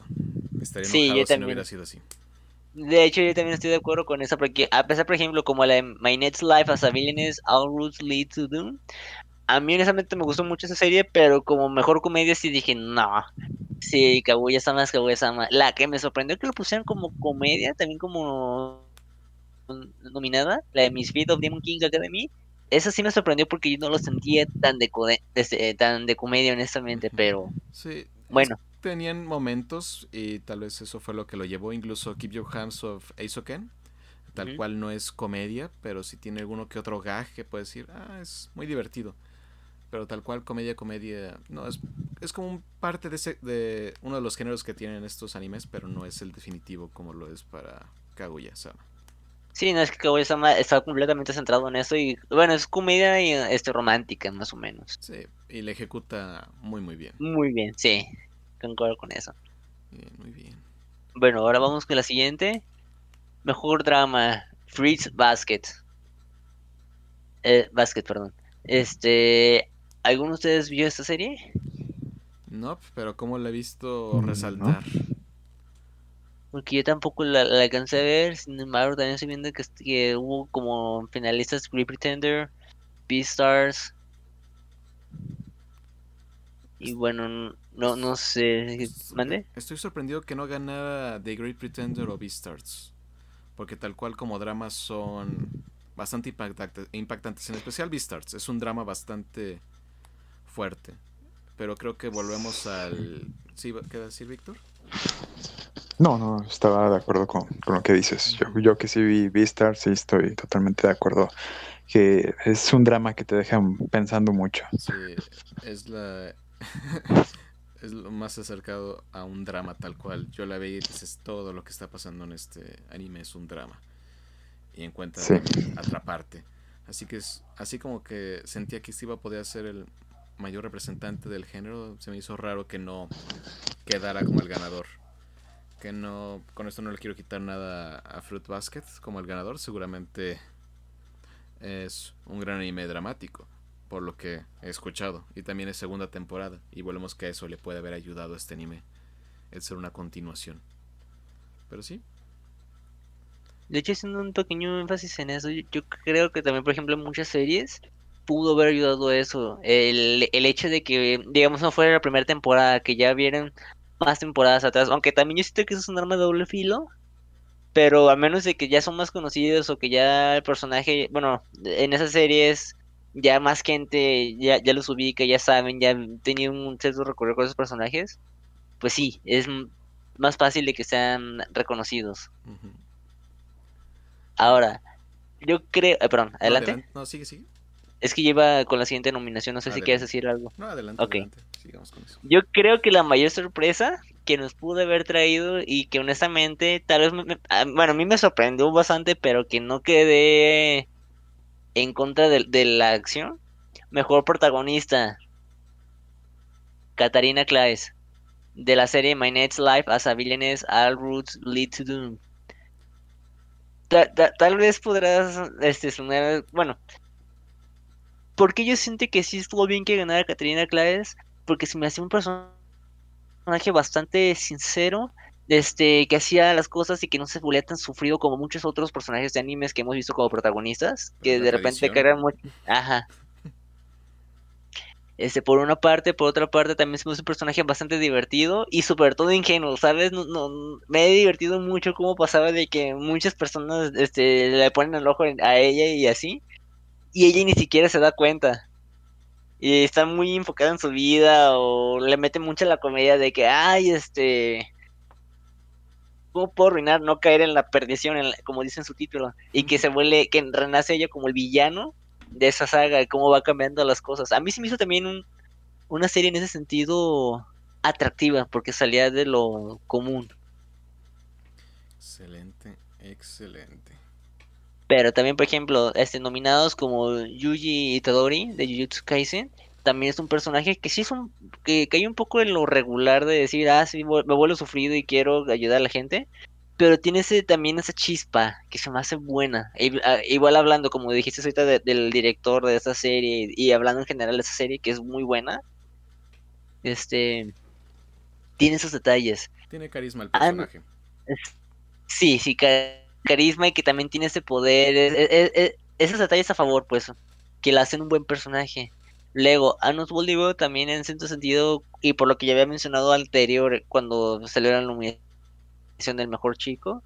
Estaría Sí, enojado yo si no hubiera sido así. De hecho, yo también estoy de acuerdo con eso, porque a pesar, por ejemplo, como la de My Next Life as a Villainess, All Routes Lead to Doom, a mí honestamente me gustó mucho esa serie, pero como mejor comedia sí dije, no, sí, Kaguya-sama es Kaguya-sama. La que me sorprendió que lo pusieran como comedia, también como nominada, la de Misfit of Demon King Academy, esa sí me sorprendió porque yo no lo sentía tan de, de- tan de comedia, honestamente, pero Sí. bueno. Tenían momentos y tal vez eso fue lo que lo llevó. Incluso Keep Your Hands of Aizoken. Tal cual no es comedia, pero sí tiene alguno que otro gag que puedes decir, ah, es muy divertido. Pero tal cual comedia, comedia, no, es, es como un parte de, ese, de uno de los géneros que tienen estos animes, pero no es el definitivo como lo es para Kaguya-sama. Sí, no es que Kaguya-sama está completamente centrado en eso y bueno, es comedia y este romántica más o menos. Sí, y le ejecuta muy, muy bien. Muy bien, sí, concuerdo con eso. Bien, muy bien. Bueno, ahora vamos con la siguiente. Mejor drama, Fritz Basket. Eh, Basket, perdón. Este, ¿alguno de ustedes vio esta serie? No, pero como la he visto Mm, no. resaltar. Porque yo tampoco la, la alcancé a ver, sin embargo también estoy viendo que, hubo como finalistas Great Pretender, Beastars. Y bueno, no, no sé, ¿mande? Estoy sorprendido que no ganara The Great Pretender o Beastars. Porque tal cual como dramas son bastante impactante- impactantes. En especial Beastars. Es un drama bastante fuerte. Pero creo que volvemos al... ¿Sí? ¿Qué decir, Víctor? No, no, estaba de acuerdo con, con lo que dices. Yo, yo que sí vi Beastars, sí estoy totalmente de acuerdo. Que es un drama que te deja pensando mucho. Sí, es la... (laughs) es lo más acercado a un drama tal cual. Yo la veía y dices, todo lo que está pasando en este anime es un drama. Y encuentra Sí. atraparte. Así que es así como que sentía que Steve podía ser el mayor representante del género. Se me hizo raro que no quedara como el ganador. Que no, con esto no le quiero quitar nada a Fruit Basket como el ganador. Seguramente es un gran anime dramático por lo que he escuchado. Y también es segunda temporada. Y volvemos que a eso le puede haber ayudado a este anime. El ser una continuación. Pero sí. De hecho, haciendo un pequeño énfasis en eso, yo, yo creo que también, por ejemplo, en muchas series pudo haber ayudado a eso. El, el hecho de que, digamos, no fuera la primera temporada, que ya vieran más temporadas atrás, aunque también yo siento que eso es un arma de doble filo, pero a menos de que ya son más conocidos o que ya el personaje, bueno, en esas series ya más gente ya, ya los ubica, ya saben, ya han tenido un cierto recorrido con esos personajes, pues sí, es más fácil de que sean reconocidos. Ahora, yo creo, eh, perdón, No, adelante. No, sigue, sigue. Es que lleva con la siguiente nominación, no sé si quieres decir algo. No, adelante, Ok. adelante. Sigamos con eso. Yo creo que la mayor sorpresa que nos pudo haber traído y que honestamente tal vez, me- ah, bueno, a mí me sorprendió bastante, pero que no quedé en contra de, de la acción. Mejor protagonista, Katarina Claes, de la serie My Next Life as a Villainess, All Routes Lead to Doom. Ta- ta- tal vez podrás este, sonar, bueno, porque yo siento que sí estuvo bien que ganara Katarina Claes, porque se me hacía un personaje bastante sincero, este, que hacía las cosas y que no se volvía tan sufrido como muchos otros personajes de animes que hemos visto como protagonistas, que de repente cargan mucho, ajá. (laughs) Este, por una parte, por otra parte, también se me hace un personaje bastante divertido y sobre todo ingenuo, ¿sabes? No, no- me he divertido mucho cómo pasaba de que muchas personas, este, le ponen el ojo a ella y así, y ella ni siquiera se da cuenta. Y está muy enfocada en su vida o le mete mucho la comedia de que, ay, este, ¿cómo puedo arruinar no caer en la perdición, como dice en su título? Y que se vuelve, que renace ella como el villano de esa saga, y cómo va cambiando las cosas. A mí se me hizo también un, una serie en ese sentido atractiva porque salía de lo común. Excelente, excelente. Pero también, por ejemplo, este, nominados como Yuji Itadori de Jujutsu Kaisen, también es un personaje que sí es un, que hay un poco en lo regular de decir, ah, sí, me vuelvo sufrido y quiero ayudar a la gente, pero tiene ese, también esa chispa que se me hace buena. Igual hablando, como dijiste ahorita, del director de esta serie y hablando en general de esa serie, que es muy buena, este, tiene esos detalles. Tiene carisma el personaje. sí, sí, carisma y que también tiene ese poder. esos detalles a favor, pues, que le hacen un buen personaje. Luego, Anos Boldigo también en cierto sentido, y por lo que ya había mencionado anterior, cuando salió la nominación del mejor chico,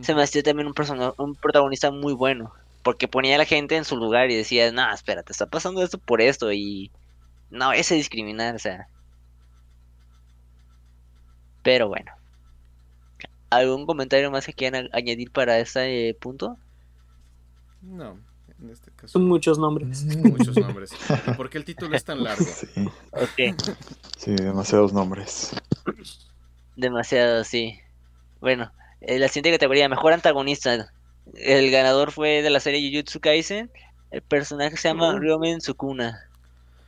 se me hacía también un, un protagonista muy bueno, porque ponía a la gente en su lugar y decía, no, espérate, está pasando esto por esto, y no, ese discriminar, o sea. Pero bueno. ¿Algún comentario más que quieran añadir para este punto? No, en este caso. Son muchos nombres. Muchos nombres. por qué el título es tan largo? Sí. Sí, demasiados nombres. Demasiado, sí. Bueno, eh, la siguiente categoría, mejor antagonista. El ganador fue de la serie Jujutsu Kaisen. El personaje se llama Ryomen Sukuna.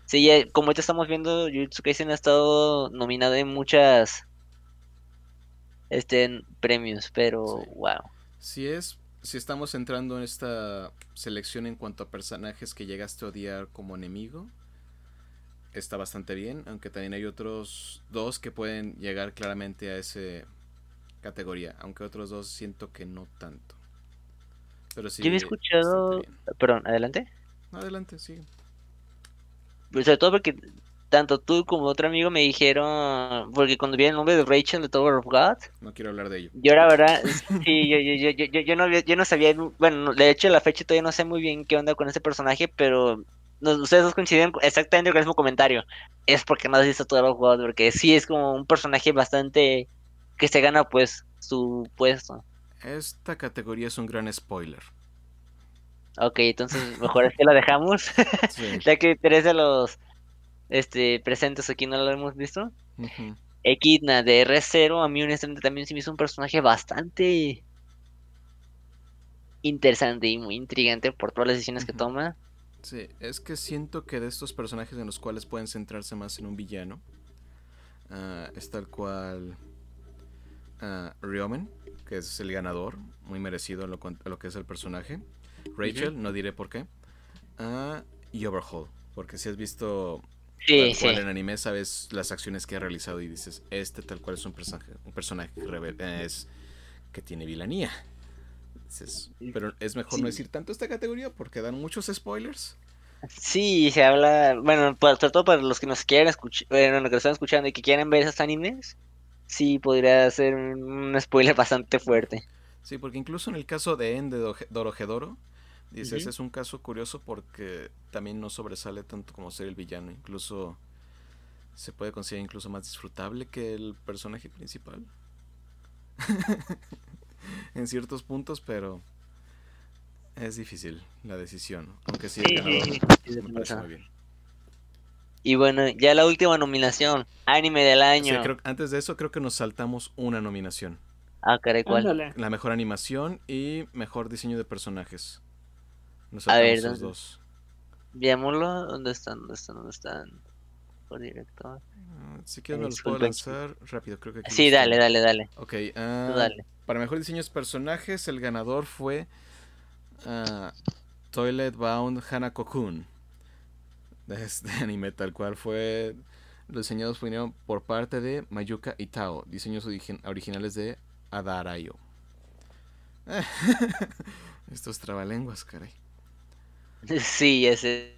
Sí, como ya estamos viendo, Jujutsu Kaisen ha estado nominado en muchas este, premios, pero wow. Si es, si estamos entrando en esta selección en cuanto a personajes que llegaste a odiar como enemigo, está bastante bien, aunque también hay otros dos que pueden llegar claramente a esa categoría, aunque otros dos siento que no tanto. Pero sí. Yo he escuchado, perdón, adelante. Adelante, sí. Pues sobre todo porque tanto tú como otro amigo me dijeron, porque cuando vi el nombre de Rachel de Tower of God, no quiero hablar de ello. Yo la verdad, sí, yo, yo, yo, yo, yo, no, yo no sabía, bueno, de hecho la fecha todavía no sé muy bien qué onda con ese personaje, pero ustedes dos coinciden exactamente con el mismo comentario. Es porque no has visto Tower of God, porque sí es como un personaje bastante que se gana pues su puesto. Esta categoría es un gran spoiler. Ok, entonces mejor es que la dejamos, (laughs) ya que tres de los este, presentes aquí no lo hemos visto. Equidna de R0, a mí honestamente también se me hizo un personaje bastante interesante y muy intrigante por todas las decisiones que toma. Sí, es que siento que de estos personajes en los cuales pueden centrarse más en un villano, uh, es tal cual uh, Ryomen, que es el ganador, muy merecido a lo, lo que es el personaje. Rachel, no diré por qué. Uh, y Overhaul, porque si has visto Sí, tal cual en anime sabes las acciones que ha realizado y dices, este tal cual es un personaje, un personaje que, es, que tiene vilanía. pero es mejor no decir tanto esta categoría porque dan muchos spoilers. Sí, se habla, bueno, sobre todo para los que nos quieren escuchar, bueno, que están escuchando y que quieren ver esos animes, sí podría ser un spoiler bastante fuerte. Sí, porque incluso en el caso de Dices, es un caso curioso porque también no sobresale tanto como ser el villano, incluso se puede considerar incluso más disfrutable que el personaje principal. (laughs) en ciertos puntos, pero es difícil la decisión, aunque sí, muy bien. Y bueno, ya la última nominación, anime del año. antes de eso creo que nos saltamos una nominación. Ah, caray, ¿cuál? La mejor animación y mejor diseño de personajes a ver, ¿dónde? dos. Veámoslo. ¿Dónde están? ¿Dónde están? ¿Dónde están? Por director. Ah, si quieres me los puedo lanzar rápido, creo que Sí, dale, dale, dale. Ok, uh, dale. para mejor diseño de personajes, el ganador fue uh, Toilet Bound Hanako-kun. De este (laughs) anime tal cual fue. Los diseñados fueron por parte de Mayuka Itao. Diseños originales de Adarayo. (laughs) Estos trabalenguas, caray. (laughs) Sí, ese.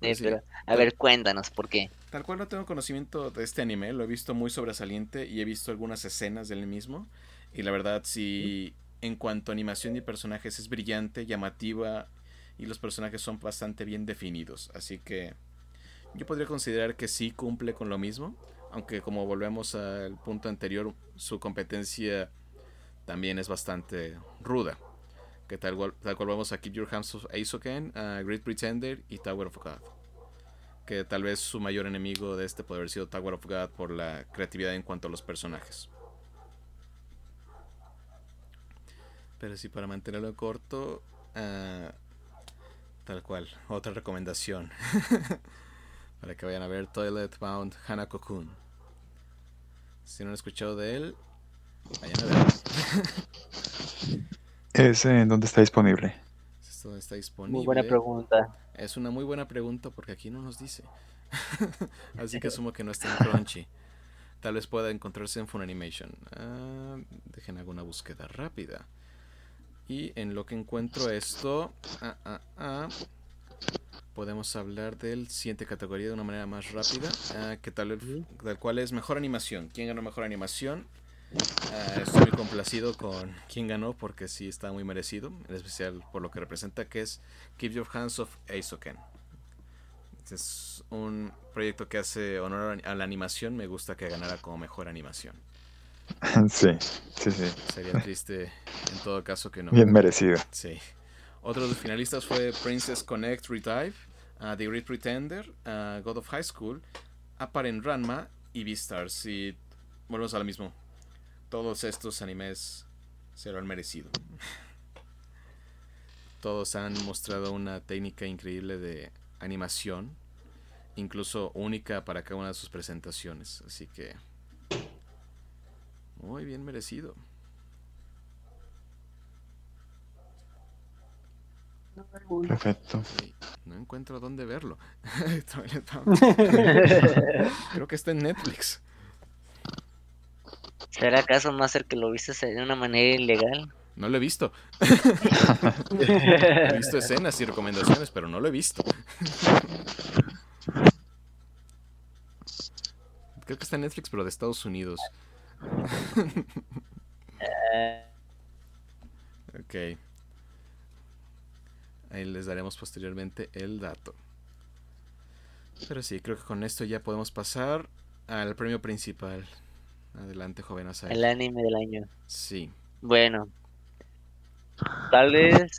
Pues a ver, cuéntanos por qué. Tal cual no tengo conocimiento de este anime, lo he visto muy sobresaliente y he visto algunas escenas del mismo. Y la verdad, sí, en cuanto a animación y personajes es brillante, llamativa y los personajes son bastante bien definidos. Así que yo podría considerar que sí cumple con lo mismo, aunque como volvemos al punto anterior, su competencia también es bastante ruda que tal cual, tal cual vamos a Keep Your Hands Off Ace Great Pretender y Tower of God. que tal vez su mayor enemigo de este puede haber sido Tower of God por la creatividad en cuanto a los personajes. Pero sí, para mantenerlo corto, ah, tal cual, otra recomendación. (laughs) para que vayan a ver Toilet Bound Hanako-kun. Si no han escuchado de él, vayan a. (laughs) ¿Ese en dónde está disponible? Esto está disponible. Muy buena pregunta. Es una muy buena pregunta porque aquí no nos dice. (laughs) Así que asumo que no está en Crunchy. Tal vez pueda encontrarse en Funimation. Ah, dejen alguna búsqueda rápida. Y en lo que encuentro esto, ah, ah, ah, podemos hablar del siguiente categoría de una manera más rápida, ah, que tal, vez- tal cual es mejor animación. ¿Quién ganó mejor animación? Ah, estoy muy complacido con quien ganó porque sí está muy merecido, en especial por lo que representa, que es Keep Your Hands Off Aizoken. Es un proyecto que hace honor a la animación, me gusta que ganara como mejor animación. (laughs) sí, sí, sí. Sería triste en todo caso que no. Bien merecido. Sí. Otro de los finalistas fue Princess Connect Revive, uh, The Great Pretender, uh, God of High School, Apparent Ranma y Beastars. Y volvemos a lo mismo. Todos estos animes se lo han merecido. Todos han mostrado una técnica increíble de animación, incluso única para cada una de sus presentaciones. Así que muy bien merecido. Perfecto. Sí, no encuentro dónde verlo. (laughs) (laughs) Creo que está en Netflix. ¿Será acaso Master que lo viste de una manera ilegal? No lo he visto. (laughs) He visto escenas y recomendaciones, pero no lo he visto. Creo que está en Netflix, pero de Estados Unidos. Eh, Ok. Ahí les daremos posteriormente el dato. Pero sí, creo que con esto ya podemos pasar al premio principal. Adelante, joven Asai. el anime del año. Sí. Bueno, tal vez.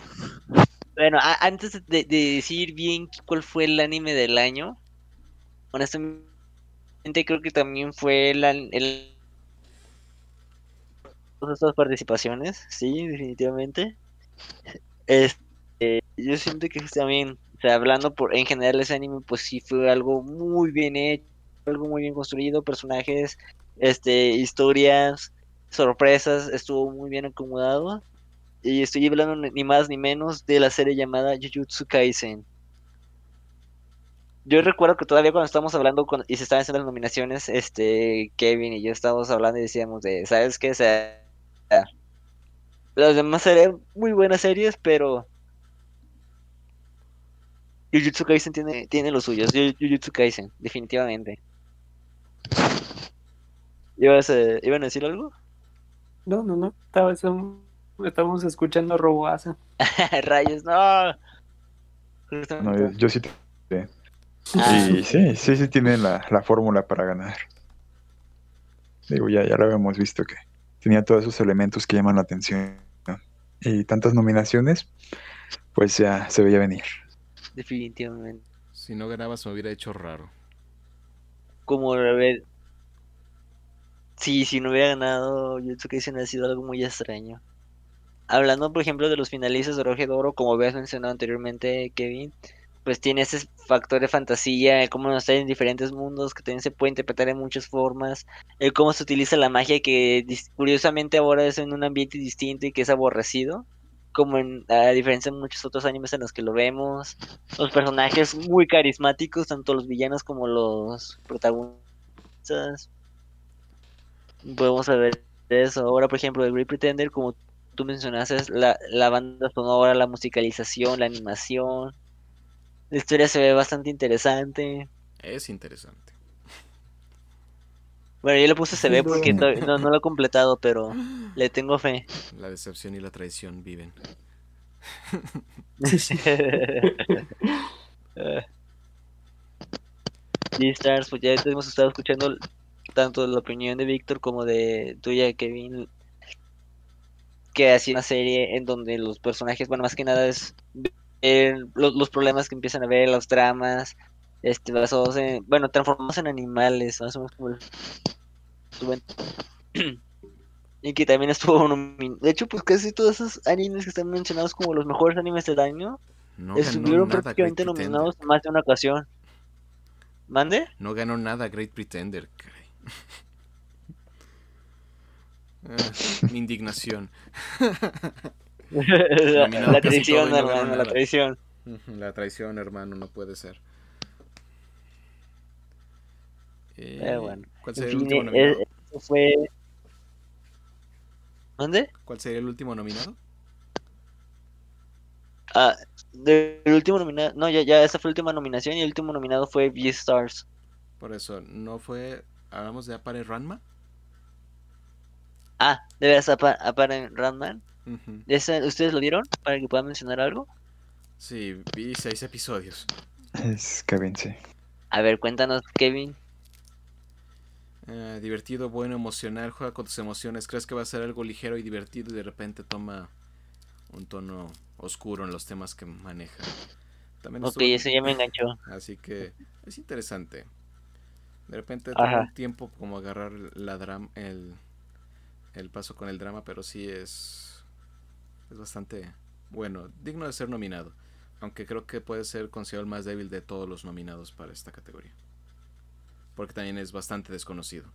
Bueno, antes de, de decir bien cuál fue el anime del año, honestamente creo que también fue el, todas estas participaciones, sí, definitivamente. Este, yo siento que también, o sea, hablando por en general ese anime, pues sí fue algo muy bien hecho, algo muy bien construido, personajes, este, historias, sorpresas, estuvo muy bien acomodado. Y estoy hablando ni más ni menos de la serie llamada Jujutsu Kaisen. Yo recuerdo que todavía cuando estábamos hablando con- y se estaban haciendo las nominaciones, este Kevin y yo estábamos hablando y decíamos de, ¿sabes qué? O sea, las demás serían muy buenas series, pero Jujutsu Kaisen tiene, tiene los suyos. Ju- Jujutsu Kaisen, definitivamente. ¿Ibas a- ¿Iban a decir algo? No, no, no. Estaba, estamos escuchando a Roboasa. (laughs) Rayos, no. Yo, yo sí. te- Ah. Y sí, sí, sí tienen la, la fórmula para ganar. Digo, ya, ya lo habíamos visto que tenía todos esos elementos que llaman la atención. ¿no? Y tantas nominaciones, pues ya se veía venir. Definitivamente. Si no ganabas me hubiera hecho raro. Como a ver. Sí, si no hubiera ganado, creo que hubiese sido algo muy extraño. Hablando, por ejemplo, de los finalistas de Roge de Oro, como habías mencionado anteriormente, Kevin, pues tiene ese factor de fantasía, cómo nos está en diferentes mundos, que también se puede interpretar en muchas formas, el cómo se utiliza la magia, que curiosamente ahora es en un ambiente distinto y que es aborrecido, como en, a diferencia de muchos otros animes en los que lo vemos, los personajes muy carismáticos, tanto los villanos como los protagonistas. Podemos ver eso. Ahora, por ejemplo, The Great Pretender, como tú mencionaste, la, la banda sonora, la musicalización, la animación. La historia se ve bastante interesante. Es interesante. Bueno, yo le puse se ve porque no, no lo he completado, pero le tengo fe. La decepción y la traición viven. (laughs) (laughs) Stars, pues ya hemos estado escuchando tanto la opinión de Víctor como de tuya, Kevin, que ha sido una serie en donde los personajes, bueno, más que nada es ver los, los problemas que empiezan a ver, los dramas, este, basados en, bueno, transformados en animales, más o menos como el- (clears throat) y que también estuvo nominado. De hecho, pues casi todos esos animes que están mencionados como los mejores animes del año No ganó estuvieron prácticamente nominados en más de una ocasión. ¿Mande? No ganó nada Great Pretender. Ah, mi indignación. (laughs) la, traición, hermano, la traición. La traición, hermano, no puede ser. Eh, Pero bueno, ¿Cuál sería el último eh, nominado? fue... ¿Mande? ¿Cuál sería el último nominado? Ah, del último nominado... No, ya, ya, esa fue la última nominación y el último nominado fue Beastars. Por eso, ¿no fue. Hablamos de Apare Ranma? Ah, de veras, apa- aparen Randman. Ujú. ¿Ese- ¿Ustedes lo vieron? Para que puedan mencionar algo. Sí, vi seis episodios. Es Kevin, sí. A ver, cuéntanos, Kevin. Eh, divertido, bueno, emocional, juega con tus emociones. Crees que va a ser algo ligero y divertido y de repente toma un tono oscuro en los temas que maneja. También Ok, estuvo- ese ya me enganchó. Así que es interesante. De repente toma un tiempo como agarrar la drama, el, el paso con el drama, pero sí es, es bastante bueno, digno de ser nominado. Aunque creo que puede ser considerado el más débil de todos los nominados para esta categoría. Porque también es bastante desconocido.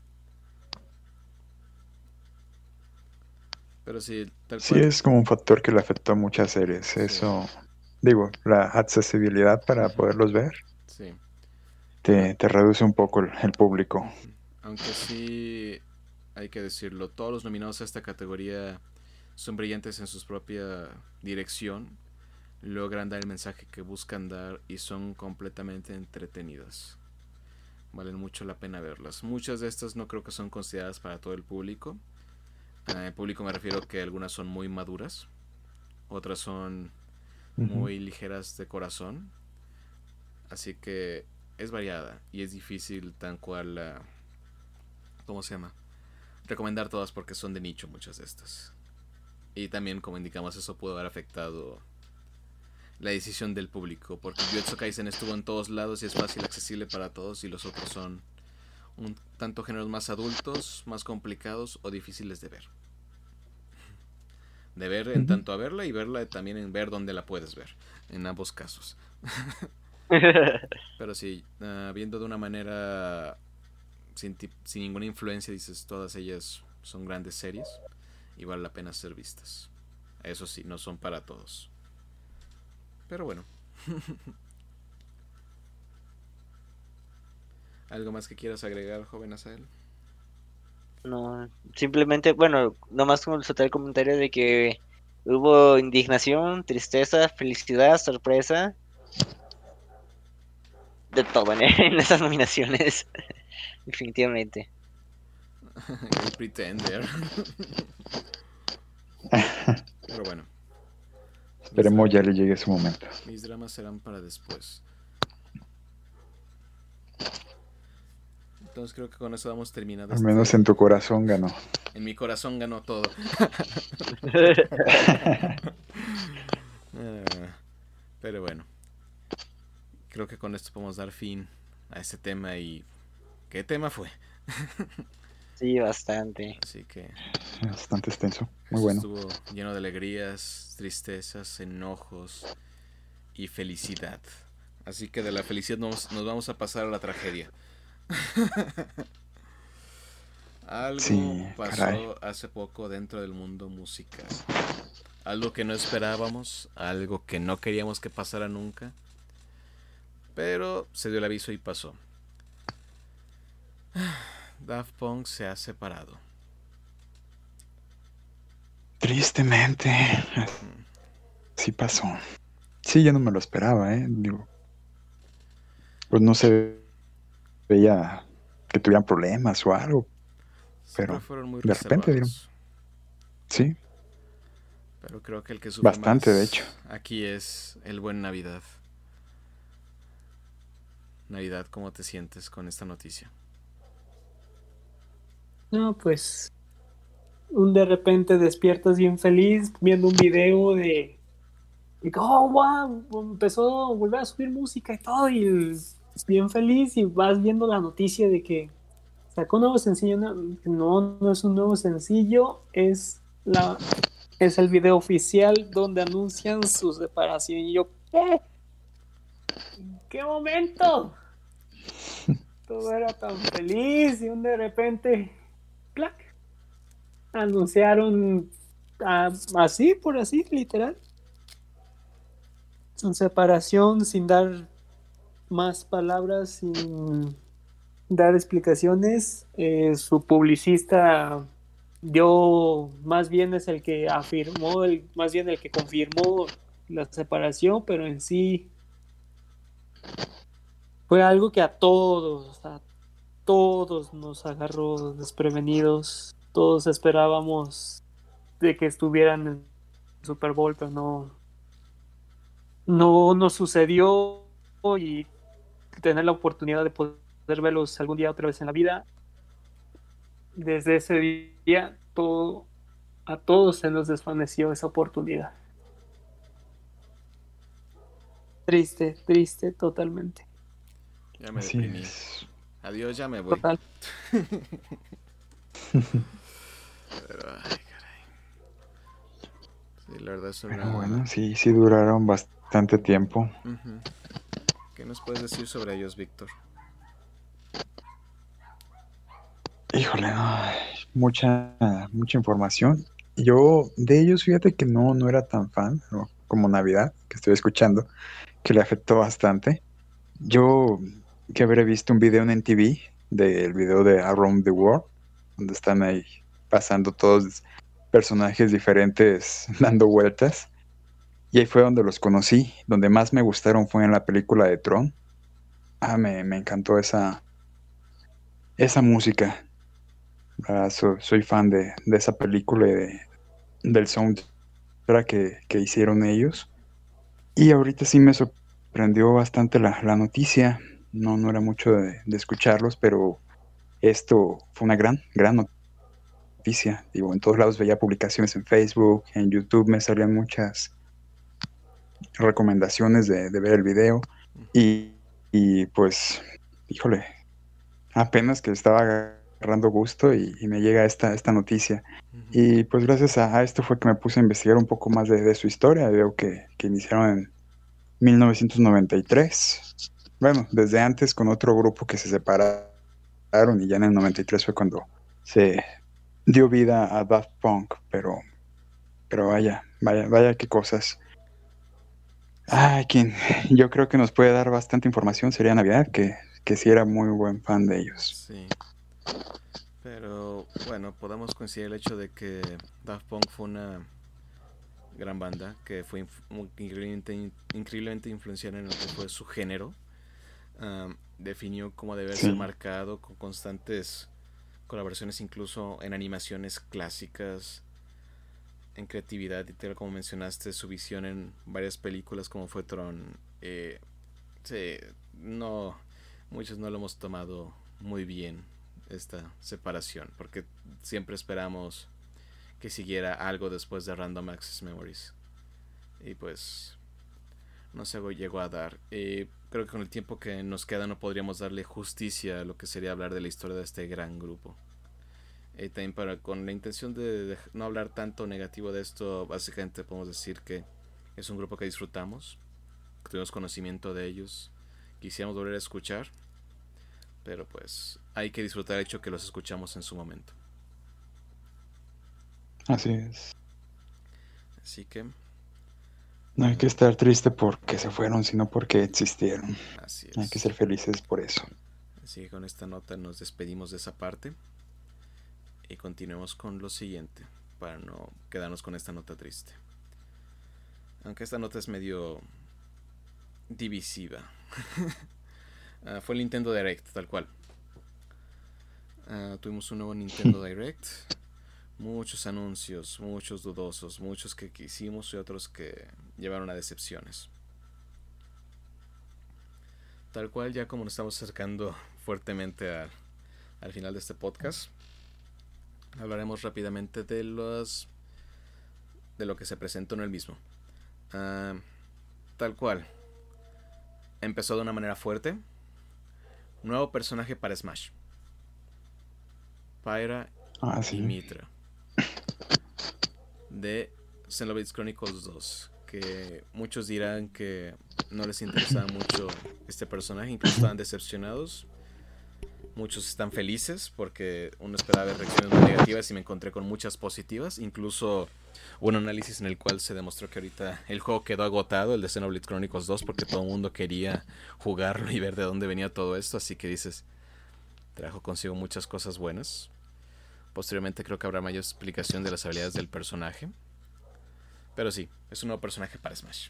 Pero sí, tal Sí, cual. es como un factor que le afectó a muchas series. Eso, digo, la accesibilidad para poderlos ver Sí. Te, te reduce un poco el, el público. Aunque sí hay que decirlo, todos los nominados a esta categoría son brillantes en su propia dirección, logran dar el mensaje que buscan dar y son completamente entretenidas. Valen mucho la pena verlas. Muchas de estas no creo que son consideradas para todo el público. El público me refiero que algunas son muy maduras, otras son muy ligeras de corazón. Así que es variada y es difícil tan cual la... ¿Cómo se llama? Recomendar todas porque son de nicho muchas de estas. Y también, como indicamos, eso pudo haber afectado la decisión del público. Porque Jujutsu Kaisen estuvo en todos lados y es fácil accesible para todos y los otros son un tanto géneros más adultos, más complicados o difíciles de ver. De ver en tanto a verla y verla también en ver dónde la puedes ver. En ambos casos. (laughs) Pero sí, ah, viendo de una manera sin, sin ninguna influencia, dices, todas ellas son grandes series y vale la pena ser vistas. Eso sí, no son para todos. Pero bueno. (laughs) ¿Algo más que quieras agregar, joven Asael? No, simplemente, bueno, nomás como soltar el comentario de que hubo indignación, tristeza, felicidad, sorpresa. De todo en, (laughs) en esas nominaciones. (laughs) Definitivamente. El Pretender. (laughs) Pero bueno. Esperemos mis, ya le llegue su momento. mis dramas serán para después. Entonces creo que con eso damos terminado. Al este- menos en tu corazón ganó. En mi corazón ganó todo. Ah, Pero bueno. Creo que con esto podemos dar fin a este tema y... ¿Qué tema fue? (laughs) Sí, bastante. Así que... Bastante extenso. Muy bueno. Estuvo lleno de alegrías, tristezas, enojos y felicidad. Así que de la felicidad nos, nos vamos a pasar a la tragedia. (laughs) Algo Sí, pasó caray. hace poco dentro del mundo musical. Algo que no esperábamos, algo que no queríamos que pasara nunca. Pero se dio el aviso y pasó. (sighs) Daft Punk se ha separado. Tristemente. Sí pasó. Sí, yo no me lo esperaba, ¿eh? Digo, pues no se veía que tuvieran problemas o algo. Pero fueron muy de repente dieron-. Sí, Pero creo que el que Bastante, más de hecho. Aquí es el buen Navidad. Navidad, ¿cómo te sientes con esta noticia? No, pues. Un de repente despiertas bien feliz viendo un video de. y oh, wow, empezó a volver a subir música y todo. Y bien feliz y vas viendo la noticia de que sacó un nuevo sencillo. No, no es un nuevo sencillo, es la es el video oficial donde anuncian su separación. Y yo, ¿qué? ¿En qué momento? Todo era tan feliz y de repente, ¡clac! Anunciaron así, por así, literal. Su separación sin dar más palabras, sin dar explicaciones. Eh, su publicista dio más bien es el que afirmó, más bien el que confirmó la separación, pero en sí fue algo que a todos, a todos nos agarró desprevenidos. Todos esperábamos de que estuvieran en Super Bowl, pero no, no nos sucedió y tener la oportunidad de poder verlos algún día otra vez en la vida. Desde ese día, todo, a todos se nos desvaneció esa oportunidad. Triste, triste, totalmente. Ya me deprimí. Adiós, ya me voy. Total. Pero, ay, caray. Sí, la verdad es una... Pero bueno, sí, sí duraron bastante tiempo. ¿Qué nos puedes decir sobre ellos, Víctor? Híjole, no, mucha, mucha información. Yo de ellos, fíjate que no, no era tan fan, ¿no? como Navidad, que estoy escuchando, que le afectó bastante. Yo que habré visto un video en NTV del video de Around the World, donde están ahí pasando todos personajes diferentes (laughs) dando vueltas. Y ahí fue donde los conocí. Donde más me gustaron fue en la película de Tron. Ah, me, me encantó esa, esa música. Ah, so- soy fan de, de esa película y de, del soundtrack que, que hicieron ellos. Y ahorita sí me sorprendió bastante la, la noticia. No, no era mucho de, de escucharlos, pero esto fue una gran, gran noticia. Digo, en todos lados veía publicaciones en Facebook, en YouTube me salían muchas recomendaciones de, de ver el video. Y, y, pues, híjole, apenas que estaba agarrando gusto y, y me llega esta, esta noticia. Y pues gracias a, a esto fue que me puse a investigar un poco más de, de su historia. Veo que, que iniciaron en 1993. Bueno, desde antes con otro grupo que se separaron y ya en el 93 fue cuando se dio vida a Daft Punk, pero, pero vaya, vaya, vaya qué cosas. Ay, quien (laughs) yo creo que nos puede dar bastante información sería Navidad, que, que sí era muy buen fan de ellos. Sí. Pero bueno, podemos coincidir el hecho de que Daft Punk fue una gran banda que fue increíblemente, increíblemente influenciada en lo que fue su género. Definió cómo debe Sí. ser marcado con constantes colaboraciones incluso en animaciones clásicas, en creatividad y tal como mencionaste su visión en varias películas como fue Tron. eh, sí, no, muchos no lo hemos tomado muy bien esta separación, porque siempre esperamos que siguiera algo después de Random Access Memories. Y pues no se llegó a dar. Eh, creo que con el tiempo que nos queda no podríamos darle justicia a lo que sería hablar de la historia de este gran grupo. Eh, también para, con la intención de, de no hablar tanto negativo de esto, básicamente podemos decir que es un grupo que disfrutamos, que tuvimos conocimiento de ellos, quisiéramos volver a escuchar, pero pues hay que disfrutar el hecho que los escuchamos en su momento. Así es. Así que, No hay que estar triste porque se fueron, sino porque existieron. así Hay que es. ser felices por eso. Así que con esta nota nos despedimos de esa parte y continuemos con lo siguiente para no quedarnos con esta nota triste. Aunque esta nota es medio divisiva. (laughs) Ah, fue el Nintendo Direct, tal cual. Ah, tuvimos un nuevo Nintendo (laughs) Direct. Muchos anuncios, muchos dudosos, muchos que quisimos y otros que llevaron a decepciones. Tal cual, ya como nos estamos acercando fuertemente al, al final de este podcast, hablaremos rápidamente de los de lo que se presentó en el mismo. Ah, tal cual, empezó de una manera fuerte, Nuevo personaje para Smash. Pyra Ah, y. Mitra. De Xenoblade Chronicles 2. Que muchos dirán que no les interesaba (laughs) mucho este personaje, incluso estaban decepcionados. Muchos están felices porque uno esperaba ver reacciones muy negativas y me encontré con muchas positivas. Incluso un análisis en el cual se demostró que ahorita el juego quedó agotado, el de Xenoblade Chronicles 2, porque todo el mundo quería jugarlo y ver de dónde venía todo esto. Así que dices, trajo consigo muchas cosas buenas. Posteriormente creo que habrá mayor explicación de las habilidades del personaje. Pero sí, es un nuevo personaje para Smash.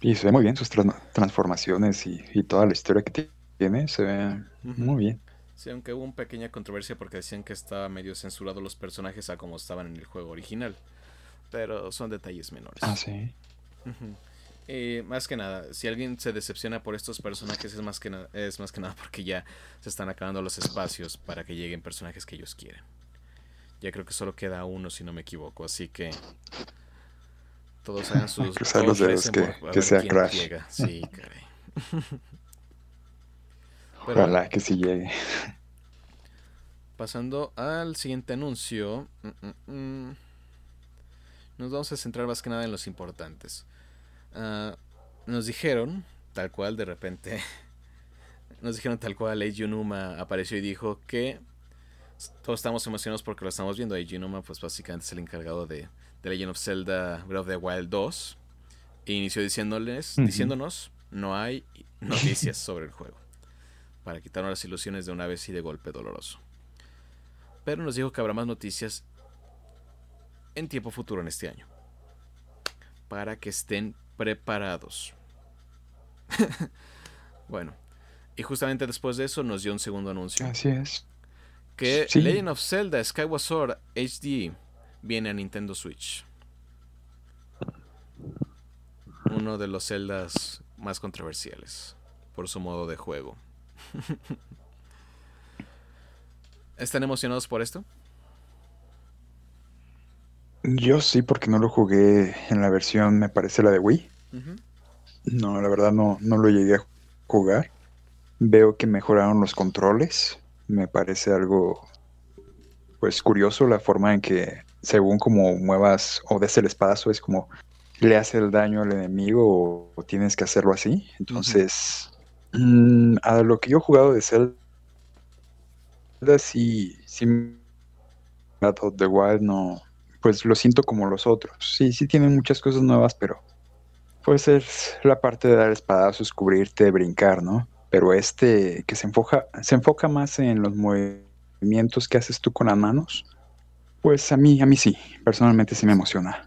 Y se ve muy bien sus tran- transformaciones y, y toda la historia que ti- tiene. Se ve muy bien. Sí, aunque hubo una pequeña controversia porque decían que estaba medio censurado los personajes a como estaban en el juego original. Pero son detalles menores. Ah, sí. Ujú. Y más que nada, si alguien se decepciona por estos personajes es más que nada, es más que nada porque ya se están acabando los espacios para que lleguen personajes que ellos quieren. Ya creo que solo queda uno si no me equivoco, así que todos hagan sus (laughs) cruzar todos los dedos recen que- por- que sea Crash. llega. Sí, (laughs) caray. (laughs) Pero- Ojalá que sí llegue. Pasando al siguiente anuncio, mm, mm, mm, nos vamos a centrar más que nada en los importantes. Ah, nos dijeron, tal cual, de repente, (laughs) nos dijeron tal cual, Eiji Unuma apareció y dijo que todos estamos emocionados porque lo estamos viendo. Eiji Unuma, pues básicamente es el encargado de, de Legend of Zelda Breath of the Wild 2. E inició diciéndoles, diciéndonos, no hay noticias sobre el juego. Para quitarnos las ilusiones de una vez y de golpe doloroso. Pero nos dijo que habrá más noticias en tiempo futuro en este año. Para que estén preparados. (laughs) bueno, y justamente después de eso nos dio un segundo anuncio. Así es. Que Sí. Legend of Zelda Skyward Sword HD viene a Nintendo Switch. Uno de los Zeldas más controversiales por su modo de juego. (laughs) ¿Están emocionados por esto? Yo sí, porque no lo jugué en la versión, me parece, la de Wii. No, la verdad no, no lo llegué a jugar. Veo que mejoraron los controles. Me parece algo, pues, curioso la forma en que, según como muevas o des el espadazo, es como le hace el daño al enemigo o, o tienes que hacerlo así. Entonces, mm, a lo que yo he jugado de Zelda, sí, sí, Breath of the Wild no, pues lo siento como los otros. Sí, sí tienen muchas cosas nuevas, pero pues es la parte de dar espadazos, cubrirte, brincar, ¿no? Pero este que se enfoca, se enfoca más en los movimientos que haces tú con las manos, pues a mí, a mí sí, personalmente sí me emociona.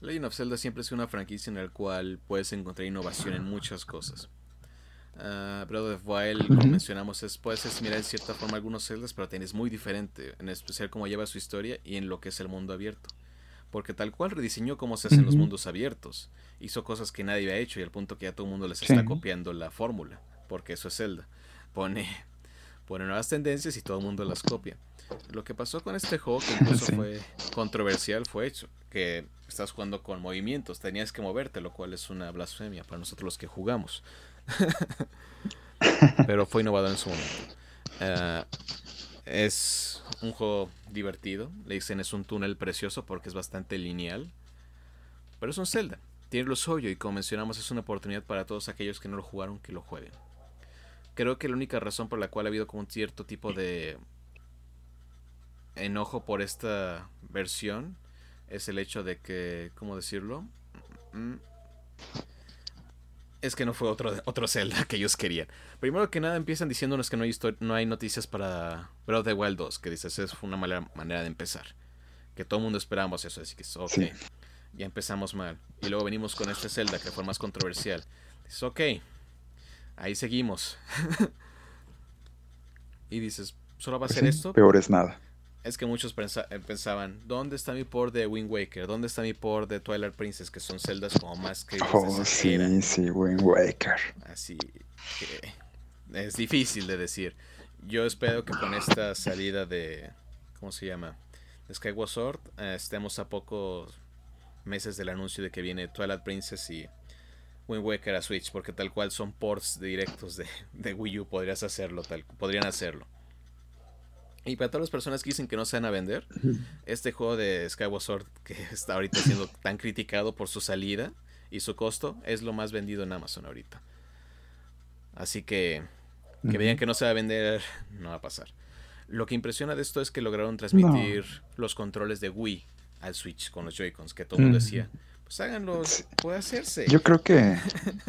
Legend of Zelda siempre es una franquicia en la cual puedes encontrar innovación en muchas cosas. Ah, Breath of the Wild, como mencionamos, es, puede ser similar en cierta forma algunos Zeldas, pero es muy diferente, en especial cómo lleva su historia y en lo que es el mundo abierto. Porque tal cual rediseñó cómo se hacen los Ujú. mundos abiertos. Hizo cosas que nadie había hecho y al punto que ya todo el mundo les Sí. está copiando la fórmula. Porque eso es Zelda. Pone, (laughs) pone nuevas tendencias y todo el mundo las copia. Lo que pasó con este juego, que incluso Sí. fue controversial, fue hecho. Que estás jugando con movimientos, tenías que moverte, lo cual es una blasfemia para nosotros los que jugamos. (laughs) Pero fue innovador en su momento. Ah, es un juego divertido. Le dicen es un túnel precioso porque es bastante lineal. Pero es un Zelda. Tiene lo suyo y como mencionamos es una oportunidad para todos aquellos que no lo jugaron que lo jueguen. Creo que la única razón por la cual ha habido como un cierto tipo de enojo por esta versión es el hecho de que, ¿cómo decirlo? Mm, es que no fue otro, otro Zelda que ellos querían. Primero que nada empiezan diciéndonos que no hay, no hay noticias para Breath of the Wild 2, que dices, es una mala manera de empezar. Que todo el mundo esperamos eso, así que ok, Sí. ya empezamos mal. Y luego venimos con este Zelda que fue más controversial. Dices, ok, ahí seguimos. (laughs) y dices, ¿solo va a ser sí, esto? Peor es nada. Es que muchos eh, pensaban, ¿dónde está mi port de Wind Waker? ¿Dónde está mi port de Twilight Princess? Que son celdas como más que Oh, sí, sí, Wind Waker. Así que es difícil de decir. Yo espero que con esta salida de, ¿cómo se llama? De Skyward Sword, eh, estemos a pocos meses del anuncio de que viene Twilight Princess y Wind Waker a Switch, porque tal cual son ports directos de, de Wii U, podrías hacerlo, tal, podrían hacerlo. Y para todas las personas que dicen que no se van a vender, este juego de Skyward Sword, que (laughs) está ahorita siendo tan criticado por su salida y su costo, es lo más vendido en Amazon ahorita. Así que que vean que no se va a vender, (laughs) no va a pasar. Lo que impresiona de esto es que lograron transmitir los controles de Wii al Switch con los Joy-Cons, que todo el mundo decía, pues háganlo, puede hacerse. Yo creo que...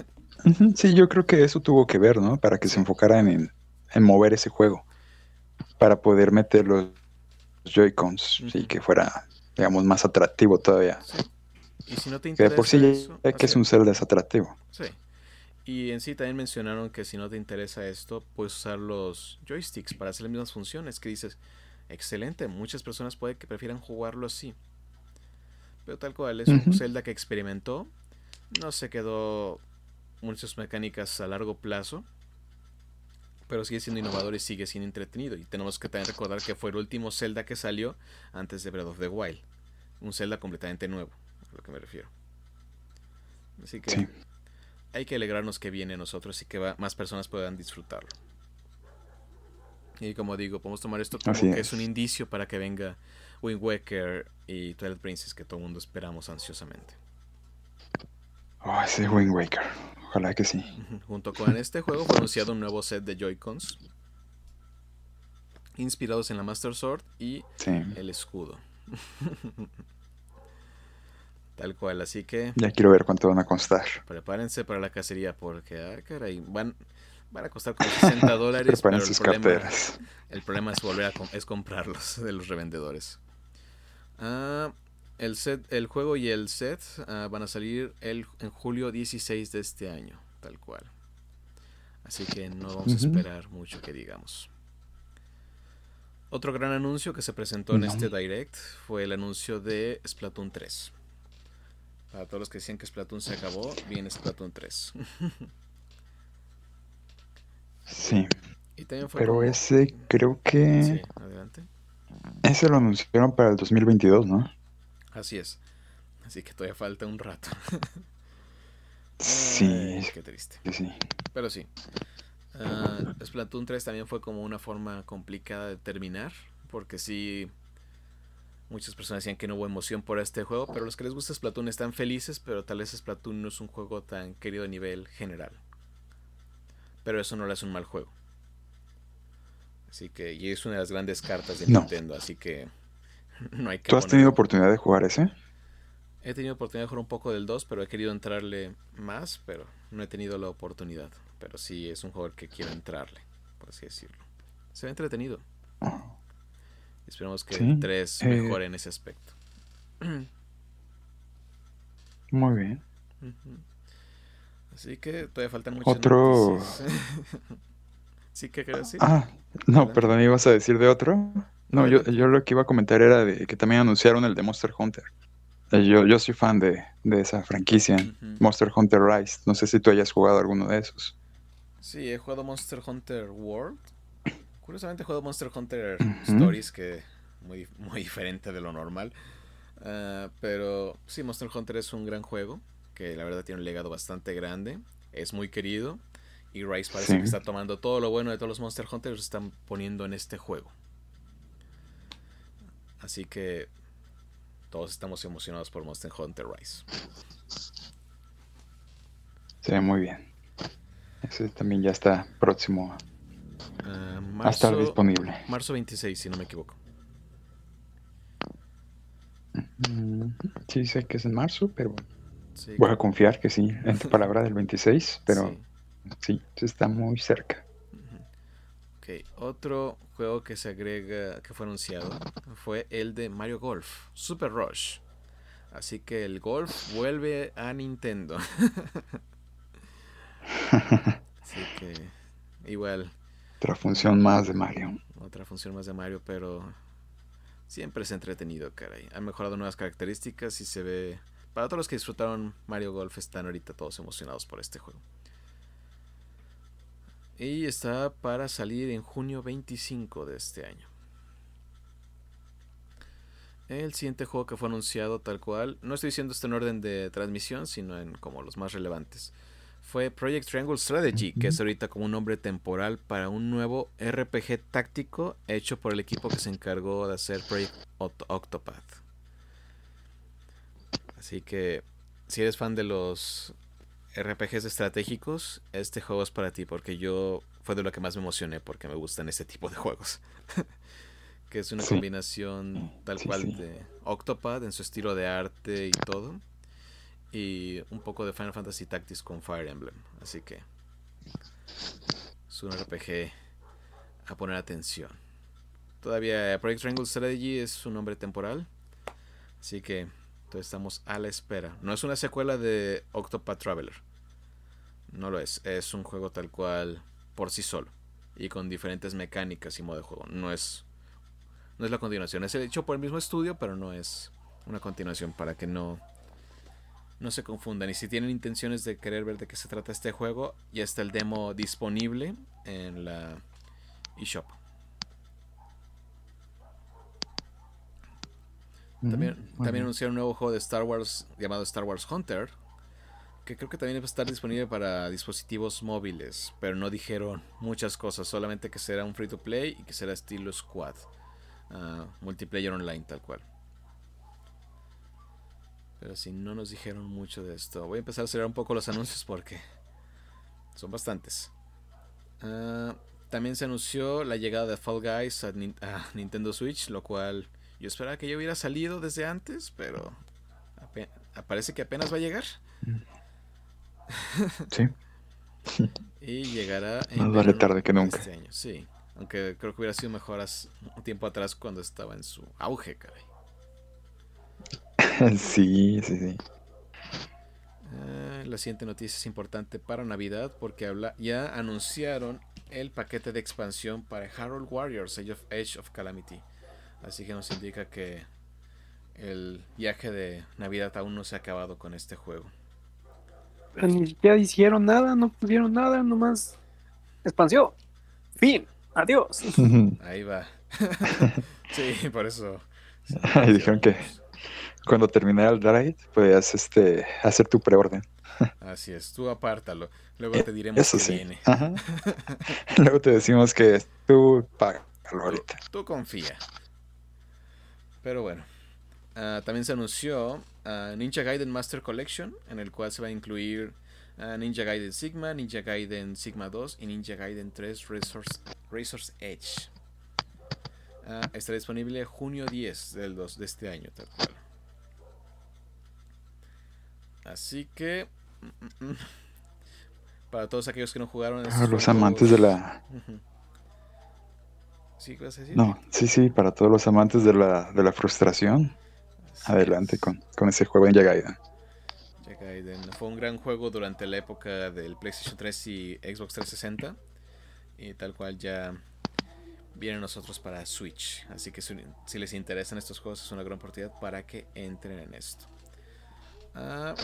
(laughs) sí, yo creo que eso tuvo que ver, ¿no? Para que se enfocaran en, en mover ese juego. Para poder meter los Joy-Cons y que fuera, digamos, más atractivo todavía. Y si no te interesa que por sí eso, es que es un Zelda es atractivo. Sí. Y en sí también mencionaron que si no te interesa esto, puedes usar los joysticks para hacer las mismas funciones. Que dices, excelente, muchas personas puede que prefieran jugarlo así. Pero tal cual, es un Zelda que experimentó. No se quedó muchas mecánicas a largo plazo. Pero sigue siendo innovador y sigue siendo entretenido. Y tenemos que también recordar que fue el último Zelda que salió antes de Breath of the Wild. Un Zelda completamente nuevo, a lo que me refiero. Así que hay que alegrarnos que viene nosotros y que más personas puedan disfrutarlo. Y como digo, podemos tomar esto como que es. un indicio para que venga Wind Waker y Twilight Princess que todo el mundo esperamos ansiosamente. Oh, ese Wind Waker. Ojalá que sí. Junto con este juego fue anunciado un nuevo set de Joy-Cons inspirados en la Master Sword y el escudo. (laughs) Tal cual, así que. Ya quiero ver cuánto van a costar. Prepárense para la cacería porque, ah, caray, van, van a costar como (laughs) 60 dólares. pero el problema, el problema es volver a es comprarlos de los revendedores. Ah, el, set, el juego y el set ah, van a salir el, en julio 16 de este año, tal cual. Así que no vamos a esperar mucho que digamos. Otro gran anuncio que se presentó en este Direct fue el anuncio de Splatoon 3. Para todos los que decían que Splatoon se acabó, viene Splatoon 3. (laughs) sí. Pero ese creo que... Sí, adelante. Ese lo anunciaron para el 2022, ¿no? Así es. Así que todavía falta un rato. sí. (laughs) qué triste. Sí. Pero sí. Uh, Splatoon 3 también fue como una forma complicada de terminar. Porque sí Muchas personas decían que no hubo emoción por este juego, pero los que les gusta Splatoon están felices, pero tal vez Splatoon no es un juego tan querido a nivel general. Pero eso no le hace un mal juego. Así que, y es una de las grandes cartas de Nintendo, así que (laughs) no hay que... ¿Tú has tenido oportunidad de jugar ese? He tenido oportunidad de jugar un poco del 2, pero he querido entrarle más, pero no he tenido la oportunidad. Pero sí es un juego que quiero entrarle, por así decirlo. Se ve entretenido. Oh. Esperemos que el 3 eh, mejore en ese aspecto. (clears throat) Muy bien. Así que todavía faltan muchas Otro. (laughs) ¿Sí que quería decir? Ah, no, perdón, ¿ibas a decir de otro? No, yo, yo, lo que iba a comentar era de que también anunciaron el de Monster Hunter. Eh, yo, yo soy fan de, de esa franquicia, Monster Hunter Rise. No sé si tú hayas jugado alguno de esos. Sí, he jugado Monster Hunter World Curiosamente he jugado Monster Hunter Stories, que muy, muy diferente de lo normal. Ah, pero sí, Monster Hunter es un gran juego, que la verdad tiene un legado bastante grande, es muy querido. Y Rise parece que está tomando todo lo bueno de todos los Monster Hunters y lo están poniendo en este juego. Así que todos estamos emocionados por Monster Hunter Rise. Se ve muy bien. Ese también ya está próximo Uh, marzo, a estar disponible. Marzo 26, si no me equivoco. Mm, sí, sé que es en marzo, pero voy a confiar que sí, en tu palabra del 26, pero sí, está muy cerca. Ok, otro juego que se agrega, que fue anunciado, fue el de Mario Golf, Super Rush. Así que el golf vuelve a Nintendo. (laughs) Así que igual otra función más de Mario. Otra función más de Mario, pero siempre es entretenido, caray. Han mejorado nuevas características y se ve... Para todos los que disfrutaron Mario Golf están ahorita todos emocionados por este juego. Y está para salir en junio 25 de este año. El siguiente juego que fue anunciado tal cual, no estoy diciendo esto en orden de transmisión, sino en como los más relevantes, fue Project Triangle Strategy, que es ahorita como un nombre temporal para un nuevo RPG táctico hecho por el equipo que se encargó de hacer Project Octopath. Así que si eres fan de los RPGs estratégicos, este juego es para ti porque yo fue de lo que más me emocioné porque me gustan este tipo de juegos. (laughs) que es una combinación tal cual de Octopath en su estilo de arte y todo. Y un poco de Final Fantasy Tactics con Fire Emblem. Así que es un RPG a poner atención. Todavía Project Triangle Strategy es un nombre temporal. Así que estamos a la espera. No es una secuela de Octopath Traveler. No lo es. Es un juego tal cual por sí solo. Y con diferentes mecánicas y modo de juego. No es. No es la continuación. Es hecho por el mismo estudio, pero no es una continuación para que no. No se confundan. Y si tienen intenciones de querer ver de qué se trata este juego, ya está el demo disponible en la eShop. También, también anunciaron un nuevo juego de Star Wars llamado Star Wars Hunter, que creo que también va a estar disponible para dispositivos móviles, pero no dijeron muchas cosas, solamente que será un free to play y que será estilo squad, ah, multiplayer online tal cual. Pero si no nos dijeron mucho de esto, voy a empezar a cerrar un poco los anuncios porque son bastantes. Ah, también se anunció la llegada de Fall Guys a Nintendo Switch, lo cual yo esperaba que ya hubiera salido desde antes, pero parece que apenas va a llegar. Sí. (laughs) y llegará en Más vale tarde que nunca. Este año. Sí, aunque creo que hubiera sido mejor hace un tiempo atrás cuando estaba en su auge, caray. (laughs) sí, sí, sí. Ah, la siguiente noticia es importante para Navidad porque habla, ya anunciaron el paquete de expansión para Harold Warriors Age of, Age of Calamity. Así que nos indica que el viaje de Navidad aún no se ha acabado con este juego. Ni siquiera hicieron nada, no pusieron nada, nomás expansión. Fin, adiós. (laughs) Ahí va. (laughs) sí, por eso. Ahí (laughs) dijeron que cuando termine el drive puedes este, hacer tu preorden. Así es, tú apártalo. Luego te diremos que viene. Luego te decimos que tú paga ahorita. tú confía. Pero bueno. Ah, también se anunció uh, Ninja Gaiden Master Collection, en el cual se va a incluir uh, Ninja Gaiden Sigma, Ninja Gaiden Sigma 2 y Ninja Gaiden 3 Resource, Resource Edge. estará disponible junio 10 del 2 de este año, tal cual. Así que. Mm, mm, mm, (laughs) para todos aquellos que no jugaron. los amantes de la. No, sí, sí, para todos los amantes de la, de la frustración. Adelante con, con, ese juego en Gaiden. Fue un gran juego durante la época del PlayStation 3 y Xbox 360. Y tal cual ya vienen nosotros para Switch. Así que si, les interesan estos juegos es una gran oportunidad para que entren en esto. Ah,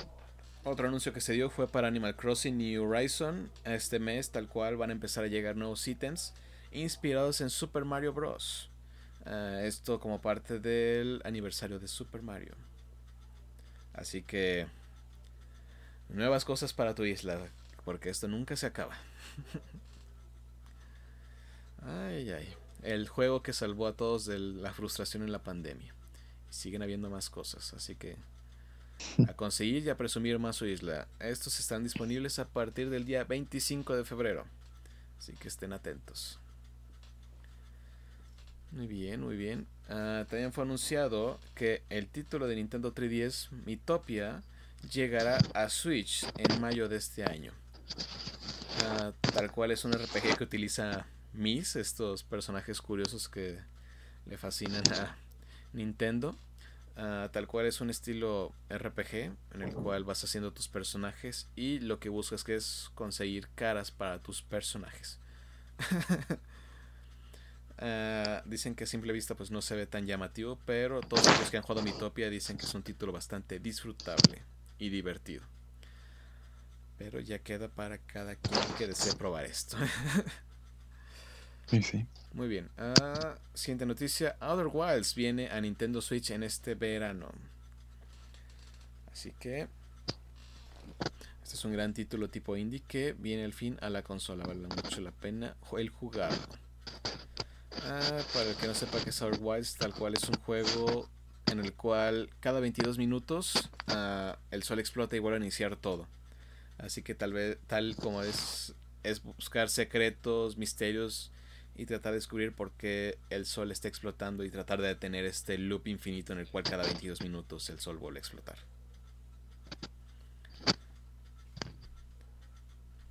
otro anuncio que se dio fue para Animal Crossing New Horizon. Este mes tal cual van a empezar a llegar nuevos ítems inspirados en Super Mario Bros. Ah, esto como parte del aniversario de Super Mario. Así que nuevas cosas para tu isla, porque esto nunca se acaba. (laughs) ay, ay. El juego que salvó a todos de la frustración en la pandemia. siguen habiendo más cosas, así que a conseguir y a presumir más su isla. Estos están disponibles a partir del día 25 de febrero. Así que estén atentos. Muy bien, muy bien. Ah, también fue anunciado que el título de Nintendo 3DS, Mitopia, llegará a Switch en mayo de este año. Ah, tal cual es un RPG que utiliza Mis, estos personajes curiosos que le fascinan a Nintendo. Ah, tal cual es un estilo RPG en el cual vas haciendo tus personajes y lo que buscas que es conseguir caras para tus personajes. (laughs) Ah, dicen que a simple vista pues no se ve tan llamativo, pero todos los que han jugado Mitopia dicen que es un título bastante disfrutable y divertido. Pero ya queda para cada quien que desee probar esto. Sí, sí. (laughs) Muy bien. Ah, siguiente noticia. Outer Wilds viene a Nintendo Switch en este verano. Así que... Este es un gran título tipo indie que viene al fin a la consola. Vale mucho la pena el jugarlo. Ah, para el que no sepa que es Outer tal cual es un juego en el cual cada 22 minutos ah, el sol explota y vuelve a iniciar todo. Así que tal vez, tal como es, es buscar secretos, misterios y tratar de descubrir por qué el sol está explotando y tratar de detener este loop infinito en el cual cada 22 minutos el sol vuelve a explotar.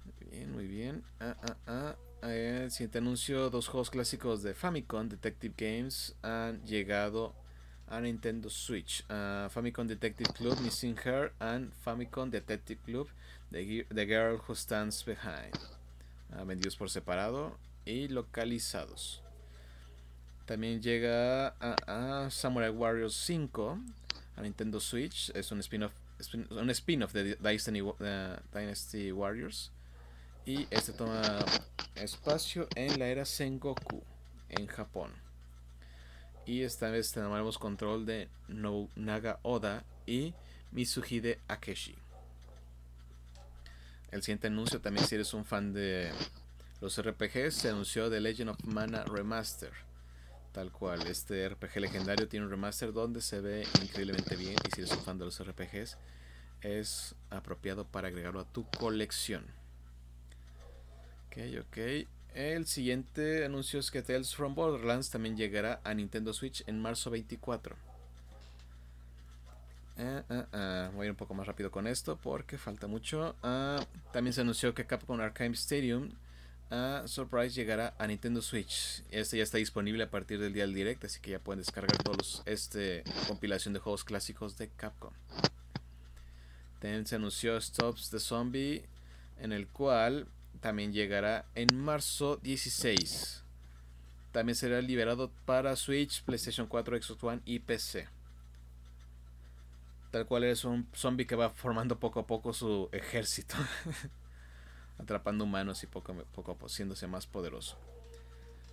Muy bien, muy bien. Ah, ah, ah. El siguiente anuncio, dos juegos clásicos de Famicom Detective Games han llegado a Nintendo Switch. Famicom Detective Club Missing Her and Famicom Detective Club The, Girl Who Stands Behind. vendidos por separado y localizados. También llega a, Samurai Warriors 5 a Nintendo Switch. Es un spin-off un spin-off de Dynasty, Warriors. Y este toma espacio en la era Sengoku en Japón. Y esta vez tenemos control de Nobunaga Oda y Mitsuhide Akeshi. El siguiente anuncio también si eres un fan de los RPGs se anunció The Legend of Mana Remaster. Tal cual, este RPG legendario tiene un remaster donde se ve increíblemente bien y si eres un fan de los RPGs es apropiado para agregarlo a tu colección. Ok, ok. El siguiente anuncio es que Tales from Borderlands también llegará a Nintendo Switch en marzo 24. Eh, eh, eh, voy a ir un poco más rápido con esto porque falta mucho. Ah, también se anunció que Capcom Arcade Stadium a Surprise llegará a Nintendo Switch. Este ya está disponible a partir del día del direct, así que ya pueden descargar todos este compilación de juegos clásicos de Capcom. También se anunció Stops the Zombie, en el cual también llegará en marzo 16. También será liberado para Switch, PlayStation 4, Xbox One y PC. Tal cual es un zombie que va formando poco a poco su ejército. (laughs) atrapando humanos y poco, poco a poco haciéndose más poderoso.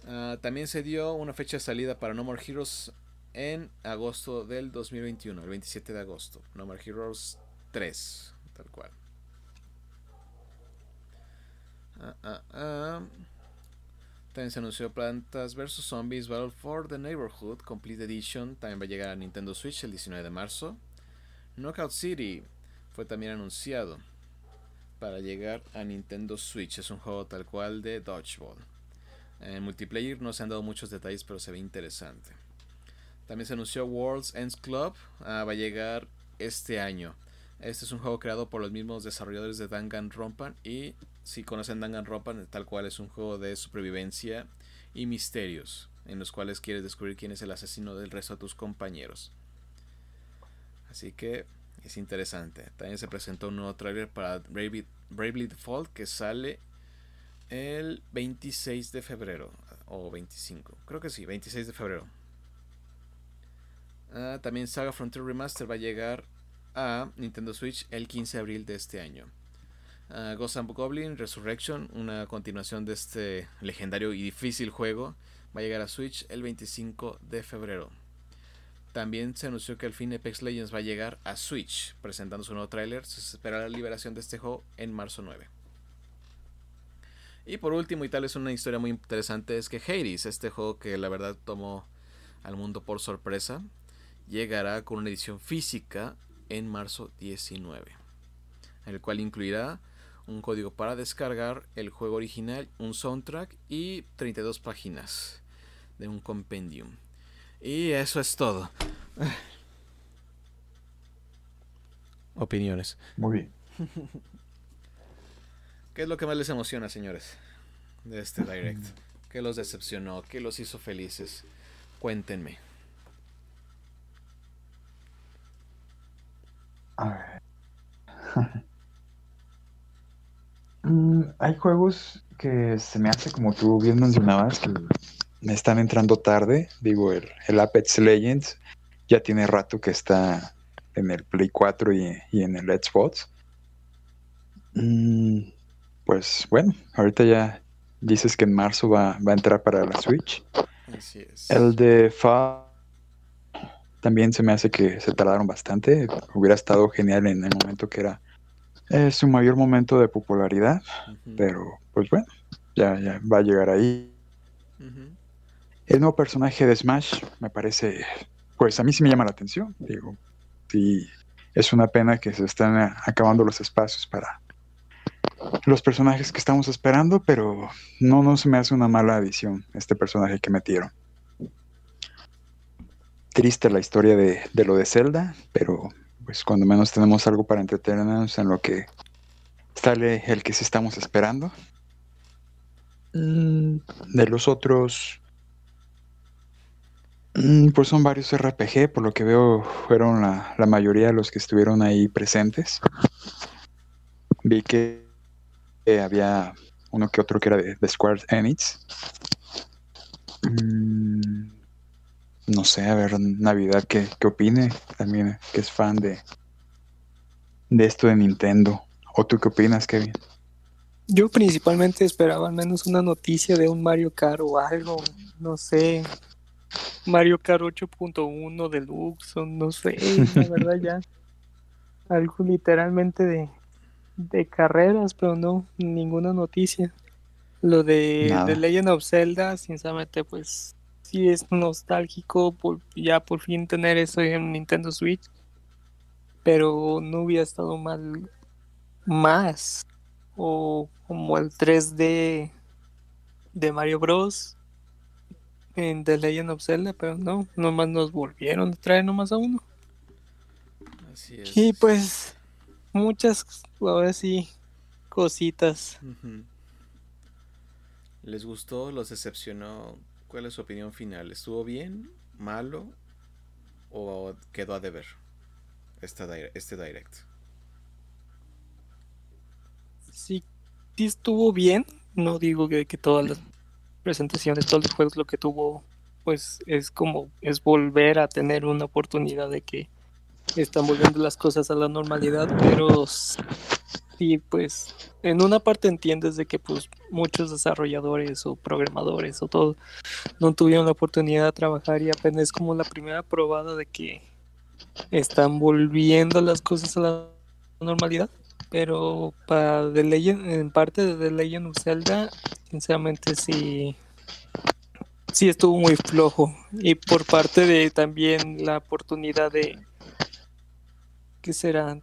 Ah, también se dio una fecha de salida para No More Heroes en agosto del 2021, el 27 de agosto. No More Heroes 3, tal cual. Ah, ah, también se anunció Plantas vs. Zombies Battle for the Neighborhood Complete Edition. También va a llegar a Nintendo Switch el 19 de marzo. Knockout City fue también anunciado para llegar a Nintendo Switch. Es un juego tal cual de Dodgeball. En multiplayer no se han dado muchos detalles, pero se ve interesante. También se anunció World's Ends Club. Ah, va a llegar este año. Este es un juego creado por los mismos desarrolladores de Danganronpa. Y si conocen Danganronpa, tal cual es un juego de supervivencia y misterios. En los cuales quieres descubrir quién es el asesino del resto de tus compañeros. Así que es interesante. También se presentó un nuevo trailer para Bravely, Default que sale el 26 de febrero o 25. Creo que sí, 26 de febrero. Ah, también Saga Frontier Remaster va a llegar a Nintendo Switch el 15 de abril de este año. Uh, Ghost Goblin Resurrection, una continuación de este legendario y difícil juego, va a llegar a Switch el 25 de febrero. También se anunció que al fin Apex Legends va a llegar a Switch, presentando su nuevo tráiler. Se espera la liberación de este juego en marzo 9. Y por último, y tal es una historia muy interesante, es que Hades, este juego que la verdad tomó al mundo por sorpresa, llegará con una edición física en marzo 19, el cual incluirá un código para descargar el juego original, un soundtrack y 32 páginas de un compendium. Y eso es todo. (sighs) Opiniones. Muy bien. (laughs) ¿Qué es lo que más les emociona, señores, de este direct? (laughs) ¿Qué los decepcionó? ¿Qué los hizo felices? Cuéntenme. A ver. (laughs) Mm, hay juegos que se me hace como tú bien mencionabas que me están entrando tarde. Digo, el, Apex Legends ya tiene rato que está en el Play 4 y, en el Xbox. Mm, pues bueno, ahorita ya, dices que en marzo va, va a entrar para la Switch. Así es. El de Fa también se me hace que se tardaron bastante. Hubiera estado genial en el momento que era eh, su mayor momento de popularidad, pero pues bueno, ya, ya va a llegar ahí. El nuevo personaje de Smash me parece, pues a mí sí me llama la atención. Digo, sí, es una pena que se están acabando los espacios para los personajes que estamos esperando, pero no, no se me hace una mala adición este personaje que metieron. Triste la historia de, de lo de Zelda, pero pues cuando menos tenemos algo para entretenernos en lo que sale el que sí estamos esperando. Mm, De los otros, Mm, Pues son varios RPG, por lo que veo fueron la, la mayoría de los que estuvieron ahí presentes. Vi que eh, había uno que otro que era de, de Square Enix. No sé, a ver, Navidad, ¿qué, qué opine? También que es fan de, de esto de Nintendo. ¿O tú qué opinas, Kevin? Yo principalmente esperaba al menos una noticia de un Mario Kart o algo, no sé, Mario Kart 8.1 Deluxe no sé, la (laughs) verdad ya, algo literalmente de, de carreras, pero no, ninguna noticia. Lo de, de Legend of Zelda, sinceramente, pues sí es nostálgico por, ya por fin tener eso en Nintendo Switch, pero no hubiera estado mal más o como el 3D de Mario Bros. en The Legend of Zelda, pero no, nomás nos volvieron a traer nomás a uno. Así es. Y pues muchas, ahora sí, cositas. ¿Les gustó? ¿Los decepcionó? ¿Cuál es su opinión final? ¿Estuvo bien? ¿Malo? ¿O quedó a deber esta este direct? Sí, estuvo bien, no digo que, que todas las presentaciones, todos los juegos lo que tuvo, pues es como, es volver a tener una oportunidad de que están volviendo las cosas a la normalidad, pero sí, pues en una parte entiendes de que pues muchos desarrolladores o programadores o todo no tuvieron la oportunidad de trabajar y apenas es como la primera probada de que están volviendo las cosas a la normalidad. Pero para The Legend, en parte de The Legend of Zelda, sinceramente sí, sí estuvo muy flojo. Y por parte de también la oportunidad de, ¿qué será?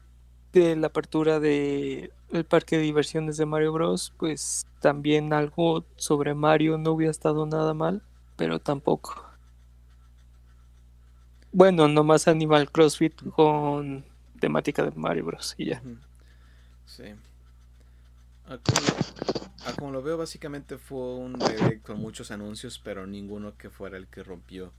De la apertura de el parque de diversiones de Mario Bros, pues también algo sobre Mario no hubiera estado nada mal, pero tampoco. Bueno, nomás Animal CrossFit con temática de Mario Bros. y ya. Sí. A como, lo, a como lo veo, básicamente fue un direct con muchos anuncios, pero ninguno que fuera el que rompió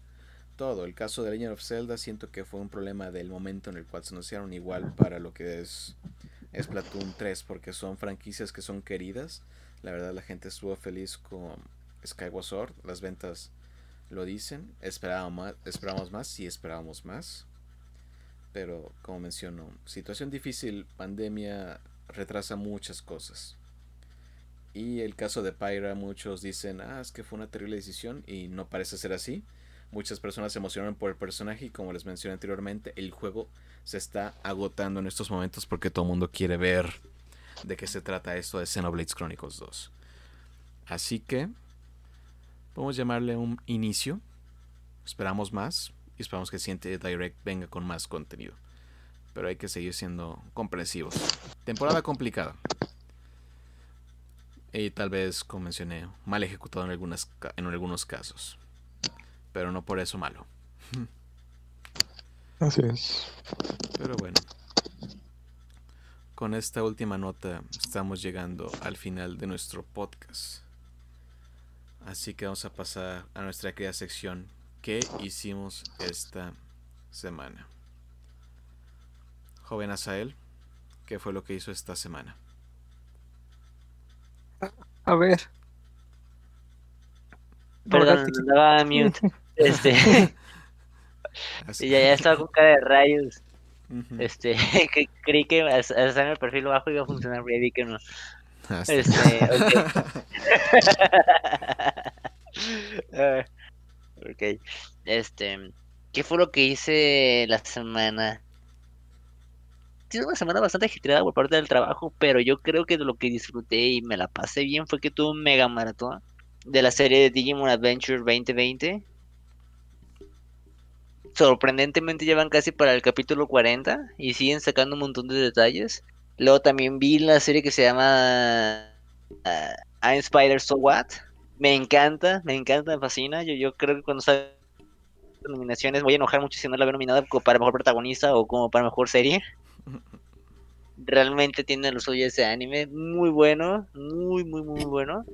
El caso de Legend of Zelda siento que fue un problema del momento en el cual se anunciaron igual para lo que es Splatoon 3, porque son franquicias que son queridas. La verdad la gente estuvo feliz con Skyward Sword, las ventas lo dicen. Esperábamos más, esperábamos más, sí esperábamos más. Pero como menciono, situación difícil, pandemia retrasa muchas cosas. Y el caso de Pyra, muchos dicen, ah, es que fue una terrible decisión y no parece ser así. Muchas personas se emocionaron por el personaje y como les mencioné anteriormente, el juego se está agotando en estos momentos porque todo el mundo quiere ver de qué se trata esto de Xenoblade Chronicles 2. Así que podemos llamarle un inicio. Esperamos más y esperamos que el Direct venga con más contenido. Pero hay que seguir siendo comprensivos. Temporada complicada. Y tal vez, como mencioné, mal ejecutado en, algunas, en algunos casos. Pero no por eso malo. Así es. Pero bueno. Con esta última nota estamos llegando al final de nuestro podcast. Así que vamos a pasar a nuestra querida sección. ¿Qué hicimos esta semana? Joven Asael, ¿qué fue lo que hizo esta semana? A ver. Perdón, andaba mute. (laughs) Este, (laughs) y ya, ya estaba con cara de rayos. Este, (laughs) que creí que al en el perfil bajo iba a funcionar, pero vi que no. Hasta- Este, (laughs) Ah, ok. Este, ¿qué fue lo que hice la semana? Tiene una semana bastante agitada por parte del trabajo, pero yo creo que de lo que disfruté y me la pasé bien fue que tuve un mega maratón de la serie de Digimon Adventure 2020. Sorprendentemente llevan casi para el capítulo 40 y siguen sacando un montón de detalles. Luego también vi la serie que se llama ah, I'm Spider So What. Me encanta, me encanta, me fascina. Yo, yo creo que cuando salgan nominaciones voy a enojar mucho si no la veo nominada como para mejor protagonista o como para mejor serie. (laughs) Realmente tiene lo suyo ese anime, muy bueno, muy, muy, muy bueno.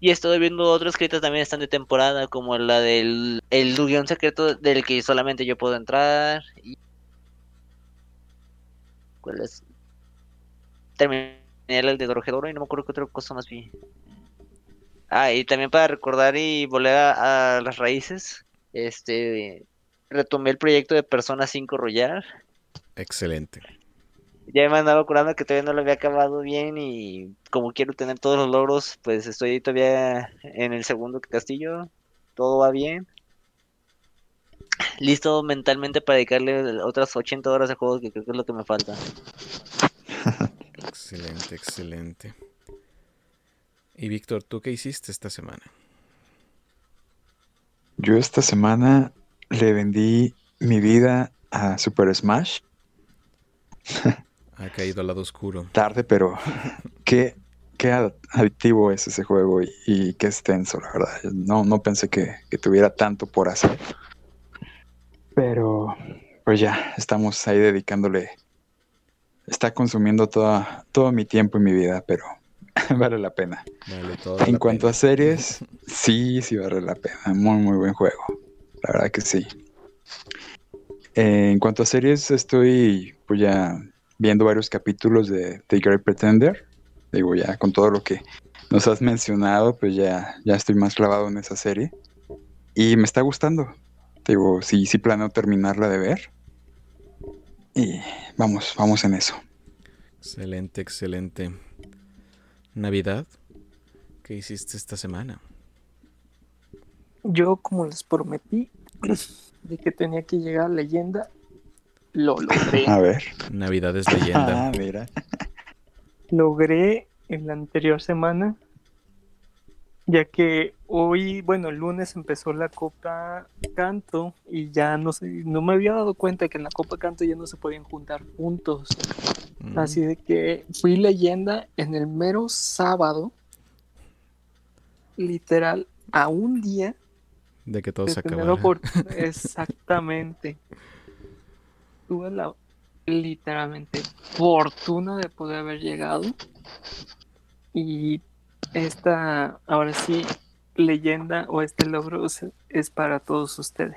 Y estoy viendo otros que también están de temporada, como la del el guion secreto del que solamente yo puedo entrar. Y... ¿Cuál es? Terminé el de Dorohedoro y no me acuerdo qué otra cosa más vi. Ah, y también para recordar y volver a, a las raíces, este retomé el proyecto de Persona 5 Royal. Excelente. Ya me andaba curando que todavía no lo había acabado bien y como quiero tener todos los logros, pues estoy todavía en el segundo castillo. Todo va bien. Listo mentalmente para dedicarle otras 80 horas de juego que creo que es lo que me falta. (laughs) Excelente, excelente. Y Víctor, ¿tú qué hiciste esta semana? Yo esta semana le vendí mi vida a Super Smash. (laughs) Ha caído al lado oscuro. Tarde, pero (laughs) qué, qué ad- adictivo es ese juego y, y qué extenso, la verdad. No, no pensé que, que tuviera tanto por hacer. Pero pues ya, estamos ahí dedicándole. Está consumiendo toda, todo mi tiempo y mi vida, pero (laughs) vale la pena. Vale, En la cuanto pena. a series, (laughs) sí, sí vale la pena. Muy, muy buen juego. La verdad que sí. Eh, en cuanto a series, estoy pues ya viendo varios capítulos de The Great Pretender. Digo, ya con todo lo que nos has mencionado, pues ya, ya estoy más clavado en esa serie. Y me está gustando. Digo, sí, sí planeo terminarla de ver. Y vamos, vamos en eso. Excelente, excelente. Navidad, ¿qué hiciste esta semana? Yo, como les prometí, (clears throat) de que tenía que llegar a leyenda, lo logré. A ver. Navidad es leyenda. (laughs) Ah, mira. logré en la anterior semana, ya que hoy, bueno, el lunes empezó la Copa Canto y ya no sé, no me había dado cuenta que en la Copa Canto ya no se podían juntar puntos. Mm, Así de que fui leyenda en el mero sábado, literal, a un día De que todo de se acabara. (laughs) Exactamente. Tuve la literalmente fortuna de poder haber llegado. Y esta, ahora sí, leyenda o este logro es, es para todos ustedes.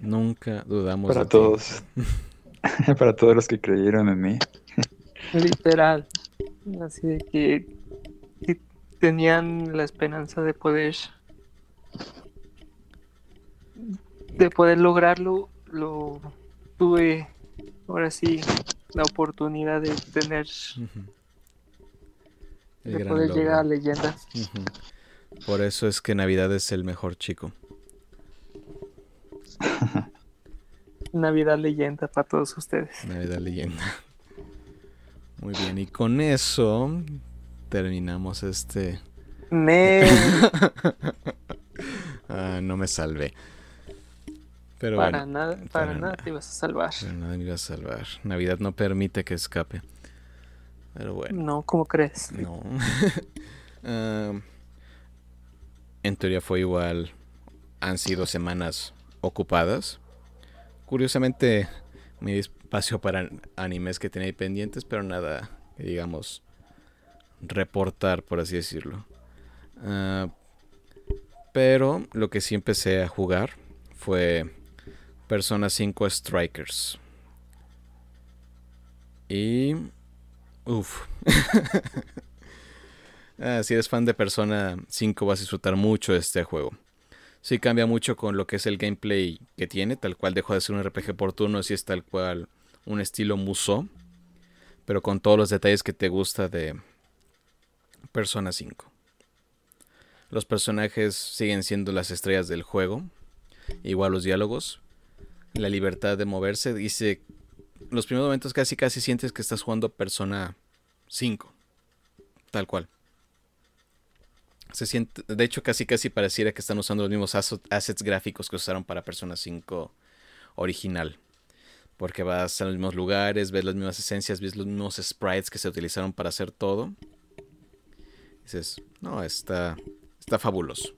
Nunca dudamos Para de ti. todos. (laughs) Para todos los que creyeron en mí. Literal. Así de que, que tenían la esperanza de poder de poder lograrlo, lo tuve ahora sí la oportunidad de tener de poder logro. llegar a leyenda. Ujú. Por eso es que Navidad es el mejor chico. (laughs) Navidad leyenda para todos ustedes. Navidad leyenda. Muy bien, y con eso terminamos este. (laughs) Ah, no me salvé. Pero para bueno, nada, para, para nada nada. te ibas a salvar. pero nada me iba a salvar. Navidad no permite que escape. Pero bueno. No, ¿cómo crees? No. (laughs) En teoría fue igual. Han sido semanas ocupadas. Curiosamente, mi espacio para animes que tenía ahí pendientes, pero nada, digamos, reportar, por así decirlo. Ah, pero lo que sí empecé a jugar fue Persona 5 Strikers. Y... Uf. (laughs) Ah, si eres fan de Persona 5 vas a disfrutar mucho de este juego. Sí cambia mucho con lo que es el gameplay que tiene, tal cual dejó de ser un RPG por turnos y es tal cual un estilo Musou. pero con todos los detalles que te gusta de Persona 5. Los personajes siguen siendo las estrellas del juego, igual los diálogos, la libertad de moverse. Dice, los primeros momentos casi casi sientes que estás jugando Persona 5, tal cual. Se siente, de hecho, casi casi pareciera que están usando los mismos assets gráficos que usaron para Persona 5 original. Porque vas a los mismos lugares, ves las mismas esencias, ves los mismos sprites que se utilizaron para hacer todo. Dices, no, está, está fabuloso.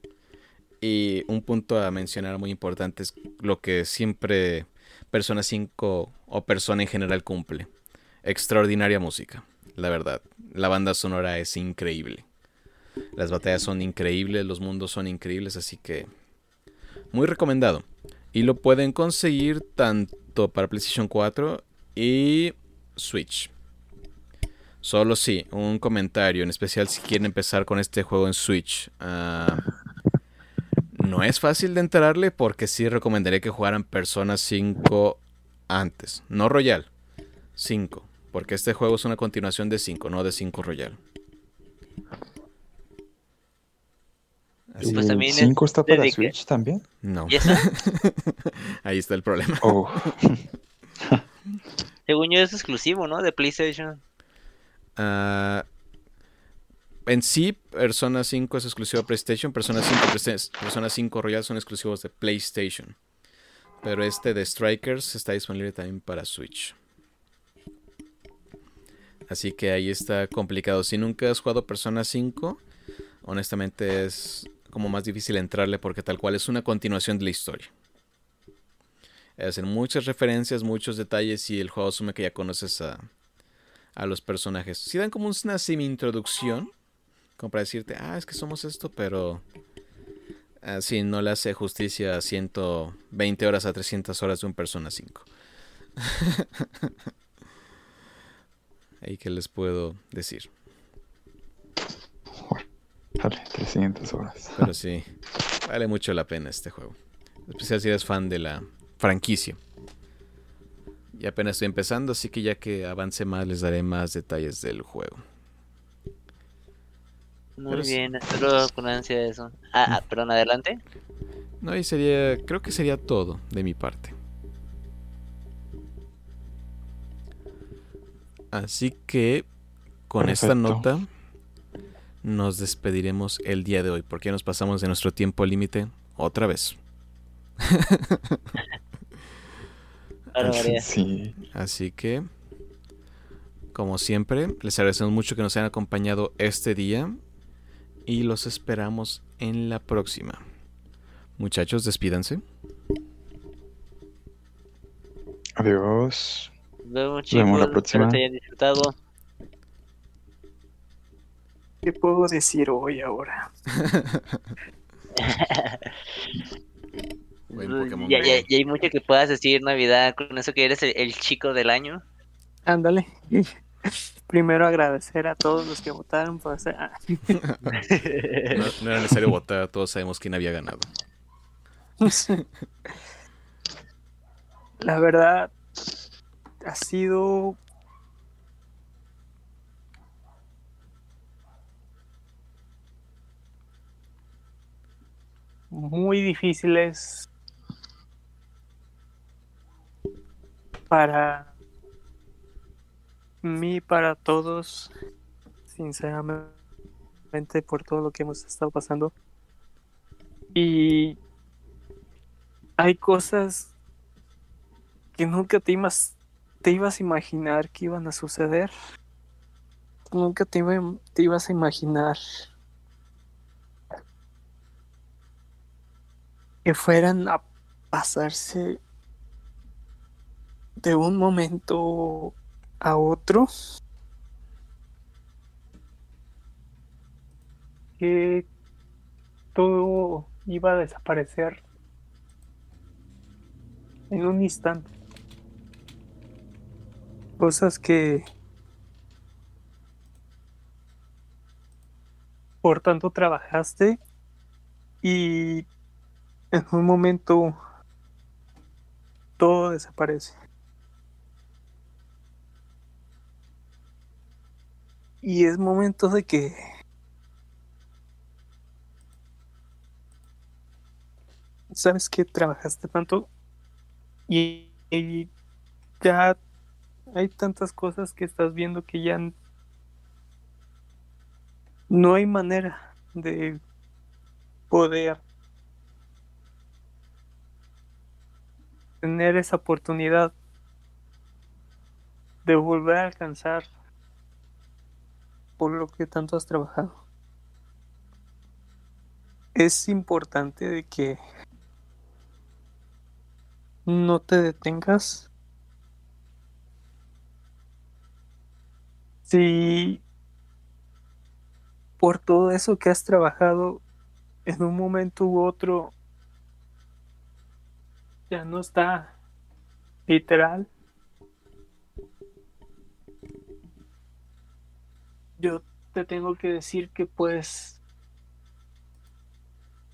Y un punto a mencionar muy importante es lo que siempre Persona 5 o Persona en general cumple. Extraordinaria música, la verdad. La banda sonora es increíble. Las batallas son increíbles, los mundos son increíbles, así que muy recomendado. Y lo pueden conseguir tanto para PlayStation 4 y Switch. Solo sí, un comentario, en especial si quieren empezar con este juego en Switch. Ah, no es fácil de enterarle porque sí recomendaría que jugaran Persona 5 antes. No Royal, 5. Porque este juego es una continuación de 5, no de 5 Royal. Así pues también 5 está para Switch también? No. (laughs) Ahí está el problema. Oh. (laughs) Según yo es exclusivo, ¿no? De PlayStation. Uh, en sí, Persona 5 es exclusivo de PlayStation. Persona 5, Persona 5 Royal son exclusivos de PlayStation. Pero este de Strikers está disponible también para Switch. Así que ahí está complicado. Si nunca has jugado Persona 5, honestamente es como más difícil entrarle porque tal cual es una continuación de la historia. Hacen muchas referencias, muchos detalles y el juego asume que ya conoces a, a los personajes. Si dan como una semi-introducción, como para decirte, ah, es que somos esto, pero así ah, no le hace justicia a 120 horas a 300 horas de un Persona 5. (laughs) Ahí que les puedo decir. Vale, 300 horas. Pero (laughs) sí, vale mucho la pena este juego. Especial si eres fan de la franquicia. Y apenas estoy empezando, así que ya que avance más les daré más detalles del juego. Muy bien, espero con ansia eso. Ah, ah, perdón, adelante. No, y sería, creo que sería todo de mi parte. Así que con esta nota nos despediremos el día de hoy, porque ya nos pasamos de nuestro tiempo límite otra vez. (laughs) sí. Así que, como siempre, les agradecemos mucho que nos hayan acompañado este día y los esperamos en la próxima. Muchachos, despídanse. Adiós. Nos vemos, la próxima. disfrutado. ¿Qué puedo decir hoy ahora? (laughs) ya, ya, hay mucho que puedas decir Navidad con eso que eres el, chico del año. Ándale. (laughs) Primero agradecer a todos los que votaron por hacer... Ah. no, no, era necesario votar, todos sabemos quién había ganado. La verdad ha sido muy difíciles para mí, para todos, sinceramente, por todo lo que hemos estado pasando. Y hay cosas que nunca te ibas, te ibas a imaginar que iban a suceder. Nunca te, te ibas a imaginar que fueran a pasarse de un momento a otro que todo iba a desaparecer en un instante. Cosas que por tanto trabajaste y en un momento todo desaparece. Y es momento de que sabes que trabajaste tanto y, y ya hay tantas cosas que estás viendo que ya no hay manera de poder tener esa oportunidad de volver a alcanzar por lo que tanto has trabajado. Es importante de que no te detengas. Si por todo eso que has trabajado en un momento u otro ya no está literal. Yo te tengo que decir que pues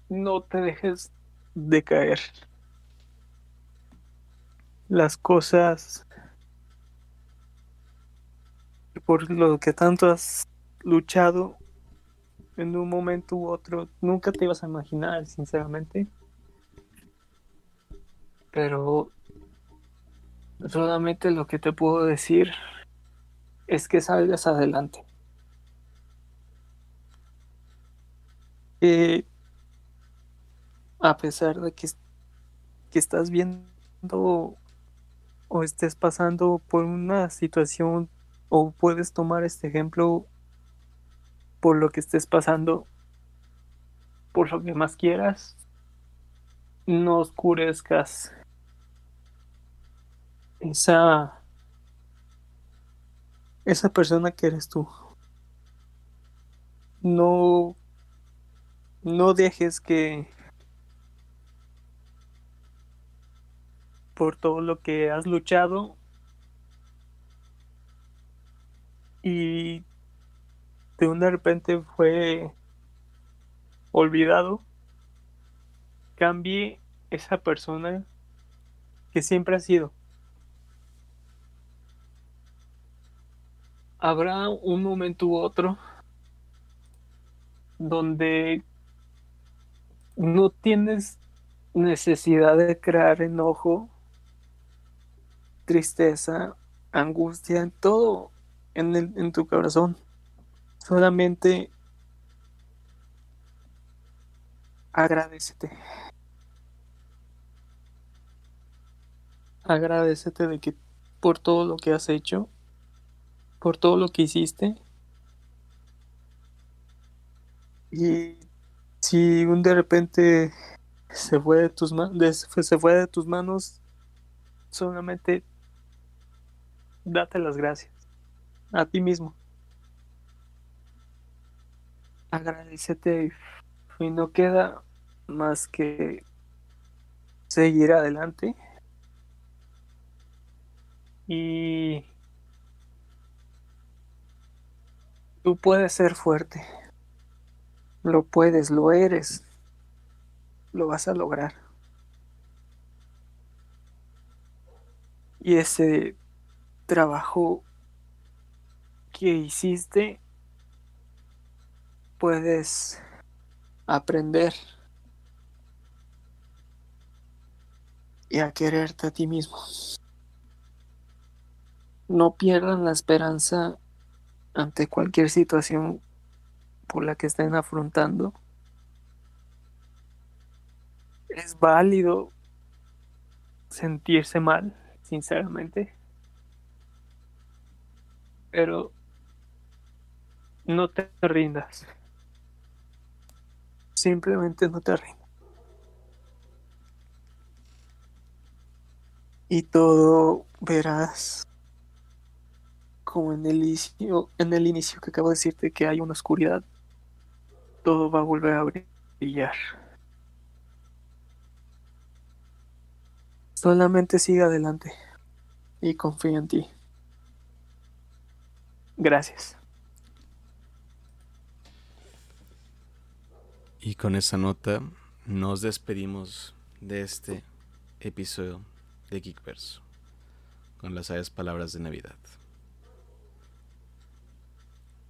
no te dejes de caer. Las cosas por lo que tanto has luchado en un momento u otro, nunca te ibas a imaginar, sinceramente. Pero solamente lo que te puedo decir es que salgas adelante. Que a pesar de que, que estás viendo o estés pasando por una situación o puedes tomar este ejemplo por lo que estés pasando, por lo que más quieras, no oscurezcas esa esa persona que eres tú. No no dejes que por todo lo que has luchado y de un de repente fue olvidado, cambie esa persona que siempre ha sido. Habrá un momento u otro donde no tienes necesidad de crear enojo, tristeza, angustia, en todo en, el- en tu corazón. Solamente agradecete. Agradecete de que por todo lo que has hecho, por todo lo que hiciste. Y si un de repente se fue de tus manos, se fue de tus manos, solamente date las gracias a ti mismo. Agradecete y no queda más que seguir adelante y tú puedes ser fuerte. Lo puedes, lo eres. Lo vas a lograr. Y ese trabajo que hiciste puedes aprender y a quererte a ti mismo. No pierdan la esperanza ante cualquier situación por la que estén afrontando. Es válido sentirse mal, sinceramente. Pero no te rindas. Simplemente no te rindas. Y todo verás como en el inicio, en el inicio que acabo de decirte que hay una oscuridad, todo va a volver a brillar. Solamente sigue adelante y confía en ti. Gracias. Y con esa nota nos despedimos de este episodio de Geekverso con las sabias palabras de Navidad.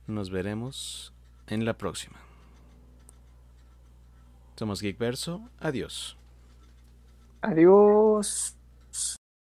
Nos veremos en la próxima. Somos Geekverso. Adiós. Adiós.